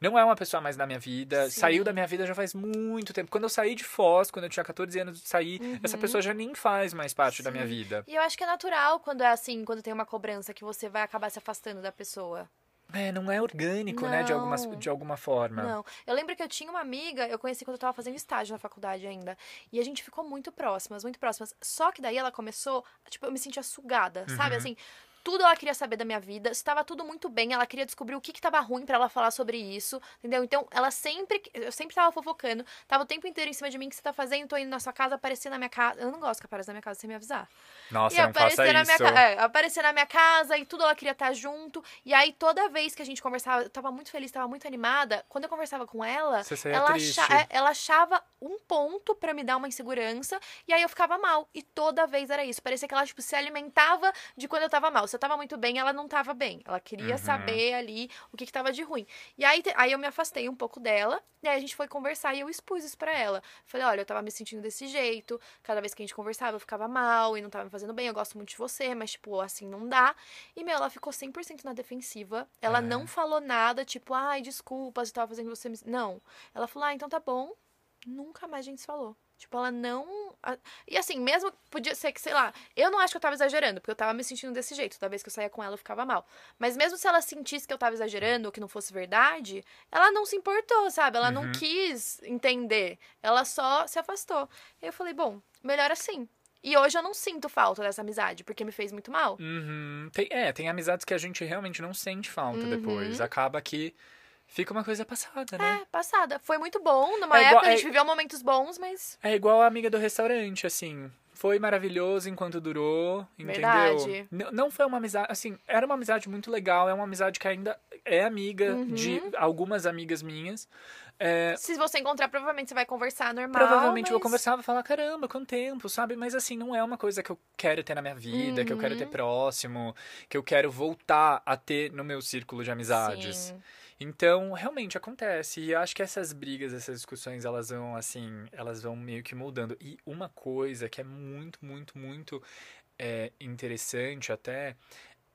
Não é uma pessoa mais da minha vida, Sim. saiu da minha vida já faz muito tempo. Quando eu saí de Foz, quando eu tinha 14 anos de sair, essa Uhum. pessoa já nem faz mais parte da Sim. minha vida. E eu acho que é natural quando é assim, quando tem uma cobrança, que você vai acabar se afastando da pessoa. É, não é orgânico, né, de alguma, Não. de alguma forma. Não. Eu lembro que eu tinha uma amiga, eu conheci quando eu tava fazendo estágio na faculdade ainda. E a gente ficou muito próximas, muito próximas. Só que daí ela começou, tipo, eu me sentia sugada, sabe? Uhum. Assim, tudo ela queria saber da minha vida, estava tudo muito bem, ela queria descobrir o que que tava ruim pra ela falar sobre isso, entendeu? Então, ela sempre, eu sempre tava fofocando, tava o tempo inteiro em cima de mim, o que você tá fazendo? Tô indo na sua casa, aparecer na minha casa. Eu não gosto que apareça na minha casa sem me avisar. Nossa, e não faça aparecer na minha isso. casa. É, aparecer na minha casa e tudo ela queria estar junto. E aí, toda vez que a gente conversava, eu tava muito feliz, tava muito animada. Quando eu conversava com ela, ela, triste. acha- é, ela achava um ponto pra me dar uma insegurança. E aí eu ficava mal. E toda vez era isso. Parecia que ela, tipo, se alimentava de quando eu tava mal. Eu tava muito bem, ela não tava bem. Ela queria Uhum. saber ali o que, que tava de ruim. E aí, aí eu me afastei um pouco dela. E aí a gente foi conversar e eu expus isso pra ela. Falei, olha, eu tava me sentindo desse jeito. Cada vez que a gente conversava, eu ficava mal e não tava me fazendo bem. Eu gosto muito de você, mas, tipo, assim, não dá. E, meu, ela ficou 100% na defensiva. Ela É. não falou nada, tipo, ai, desculpa, se tava fazendo você me... Não. Ela falou, ah, então tá bom. Nunca mais a gente se falou. Tipo, ela não. E assim, mesmo podia ser que, sei lá, eu não acho que eu tava exagerando, porque eu tava me sentindo desse jeito. Toda vez que eu saía com ela, eu ficava mal. Mas mesmo se ela sentisse que eu tava exagerando ou que não fosse verdade, ela não se importou, sabe? Ela não Uhum. quis entender. Ela só se afastou. E eu falei, bom, melhor assim. E hoje eu não sinto falta dessa amizade, porque me fez muito mal. Uhum. Tem, é, tem amizades que a gente realmente não sente falta Uhum. depois. Acaba que fica uma coisa passada, né? É, passada. Foi muito bom. Numa É igual- época a gente é- viveu momentos bons, mas. É igual a amiga do restaurante, assim. Foi maravilhoso enquanto durou, entendeu? N- Não foi uma amizade, assim, era uma amizade muito legal, é uma amizade que ainda é amiga Uhum. de algumas amigas minhas. É, Se você encontrar, provavelmente você vai conversar normal. provavelmente eu vou mas- conversar e falar, caramba, quanto tempo, sabe? Mas assim, não é uma coisa que eu quero ter na minha vida, que eu quero ter Uhum. próximo, que eu quero voltar a ter no meu círculo de amizades. Sim. Então, realmente acontece. E eu acho que essas brigas, essas discussões, elas vão, assim, elas vão meio que mudando. E uma coisa que é muito, muito, muito é, interessante até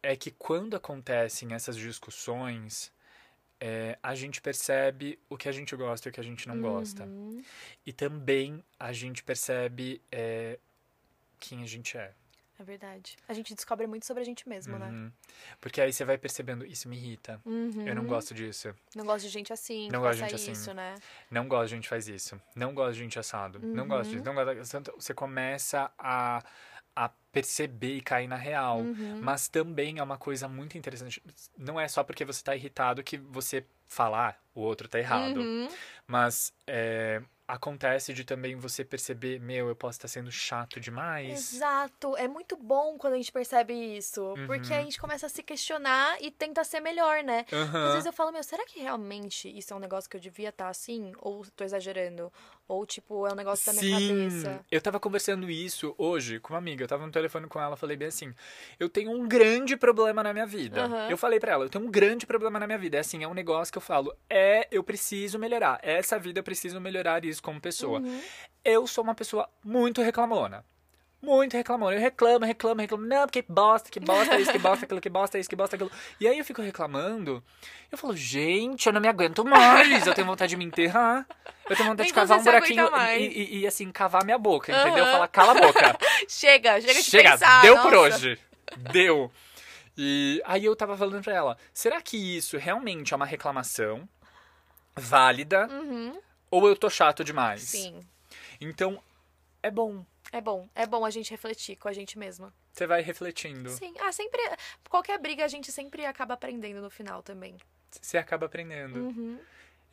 é que quando acontecem essas discussões, é, a gente percebe o que a gente gosta e o que a gente não gosta. Uhum. E também a gente percebe é, quem a gente é. É verdade. A gente descobre muito sobre a gente mesmo, né? Uhum. Porque aí você vai percebendo, isso me irrita. Uhum. Eu não gosto disso. Não gosto de gente assim. Não gosto de gente assim. isso, né? Não gosto de gente faz isso. Não gosto de gente assado. Não gosto disso. Não gosto. Você começa a, a perceber e cair na real. Uhum. Mas também é uma coisa muito interessante. Não é só porque você tá irritado que você falar o outro tá errado. Uhum. Mas é, acontece de também você perceber, meu, eu posso estar sendo chato demais. Exato. É muito bom quando a gente percebe isso. Porque Uhum. a gente começa a se questionar e tenta ser melhor, né? Às vezes eu falo, meu, será que realmente isso é um negócio que eu devia estar assim? Ou tô exagerando? Ou, tipo, é um negócio da minha cabeça? eu tava conversando isso hoje com uma amiga. Eu tava no telefone com ela, falei bem assim: eu tenho um grande problema na minha vida. Aham. Eu falei pra ela: eu tenho um grande problema na minha vida. É assim, é um negócio que eu falo: é, eu preciso melhorar. Essa vida eu preciso melhorar isso como pessoa. Uhum. Eu sou uma pessoa muito reclamona. Muito reclamona. Eu reclamo, reclamo, reclamo. Não, porque bosta, que bosta isso, que bosta aquilo, que bosta isso, que bosta aquilo. E aí eu fico reclamando. Eu falo, gente, eu não me aguento mais. Eu tenho vontade de me enterrar. Eu tenho vontade de Então cavar um buraquinho e, e- e, assim, cavar minha boca, entendeu? Aham. Falar, cala a boca. Chega, chega de Chega, pensar. deu nossa. por hoje. Deu. E aí eu tava falando pra ela, será que isso realmente é uma reclamação válida Uhum. ou eu tô chato demais? Sim. Então, é bom. É bom. É bom a gente refletir com a gente mesma. Você vai refletindo. Sim. Ah, sempre. Qualquer briga a gente sempre acaba aprendendo no final também. Você acaba aprendendo. Uhum.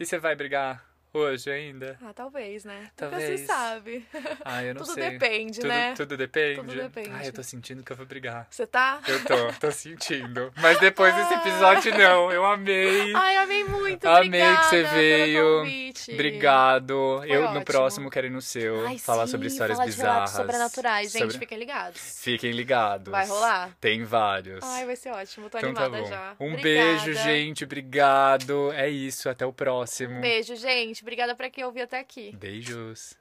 E você vai brigar hoje ainda? Ah, talvez, né? Talvez. Nunca se sabe. Ah, eu não Tudo sei. depende, tudo, né? Tudo depende? Tudo depende. Ah, eu tô sentindo que eu vou brigar. Você tá? Eu tô, tô sentindo. Mas depois desse episódio, não. Eu amei. Ai, amei muito. Amei que você veio. convite. Obrigado. eu no ótimo. próximo quero ir no seu. Ai, falar sim, sobre histórias falar bizarras. sobrenaturais. Gente, Sobre- fiquem ligados. Fiquem ligados. Vai rolar? Tem vários. Ai, vai ser ótimo. Tô então tá animada bom. já. Um Obrigada. beijo, gente. Obrigado. É isso. Até o próximo. Beijo, gente. Obrigada pra quem ouviu até aqui. Beijos.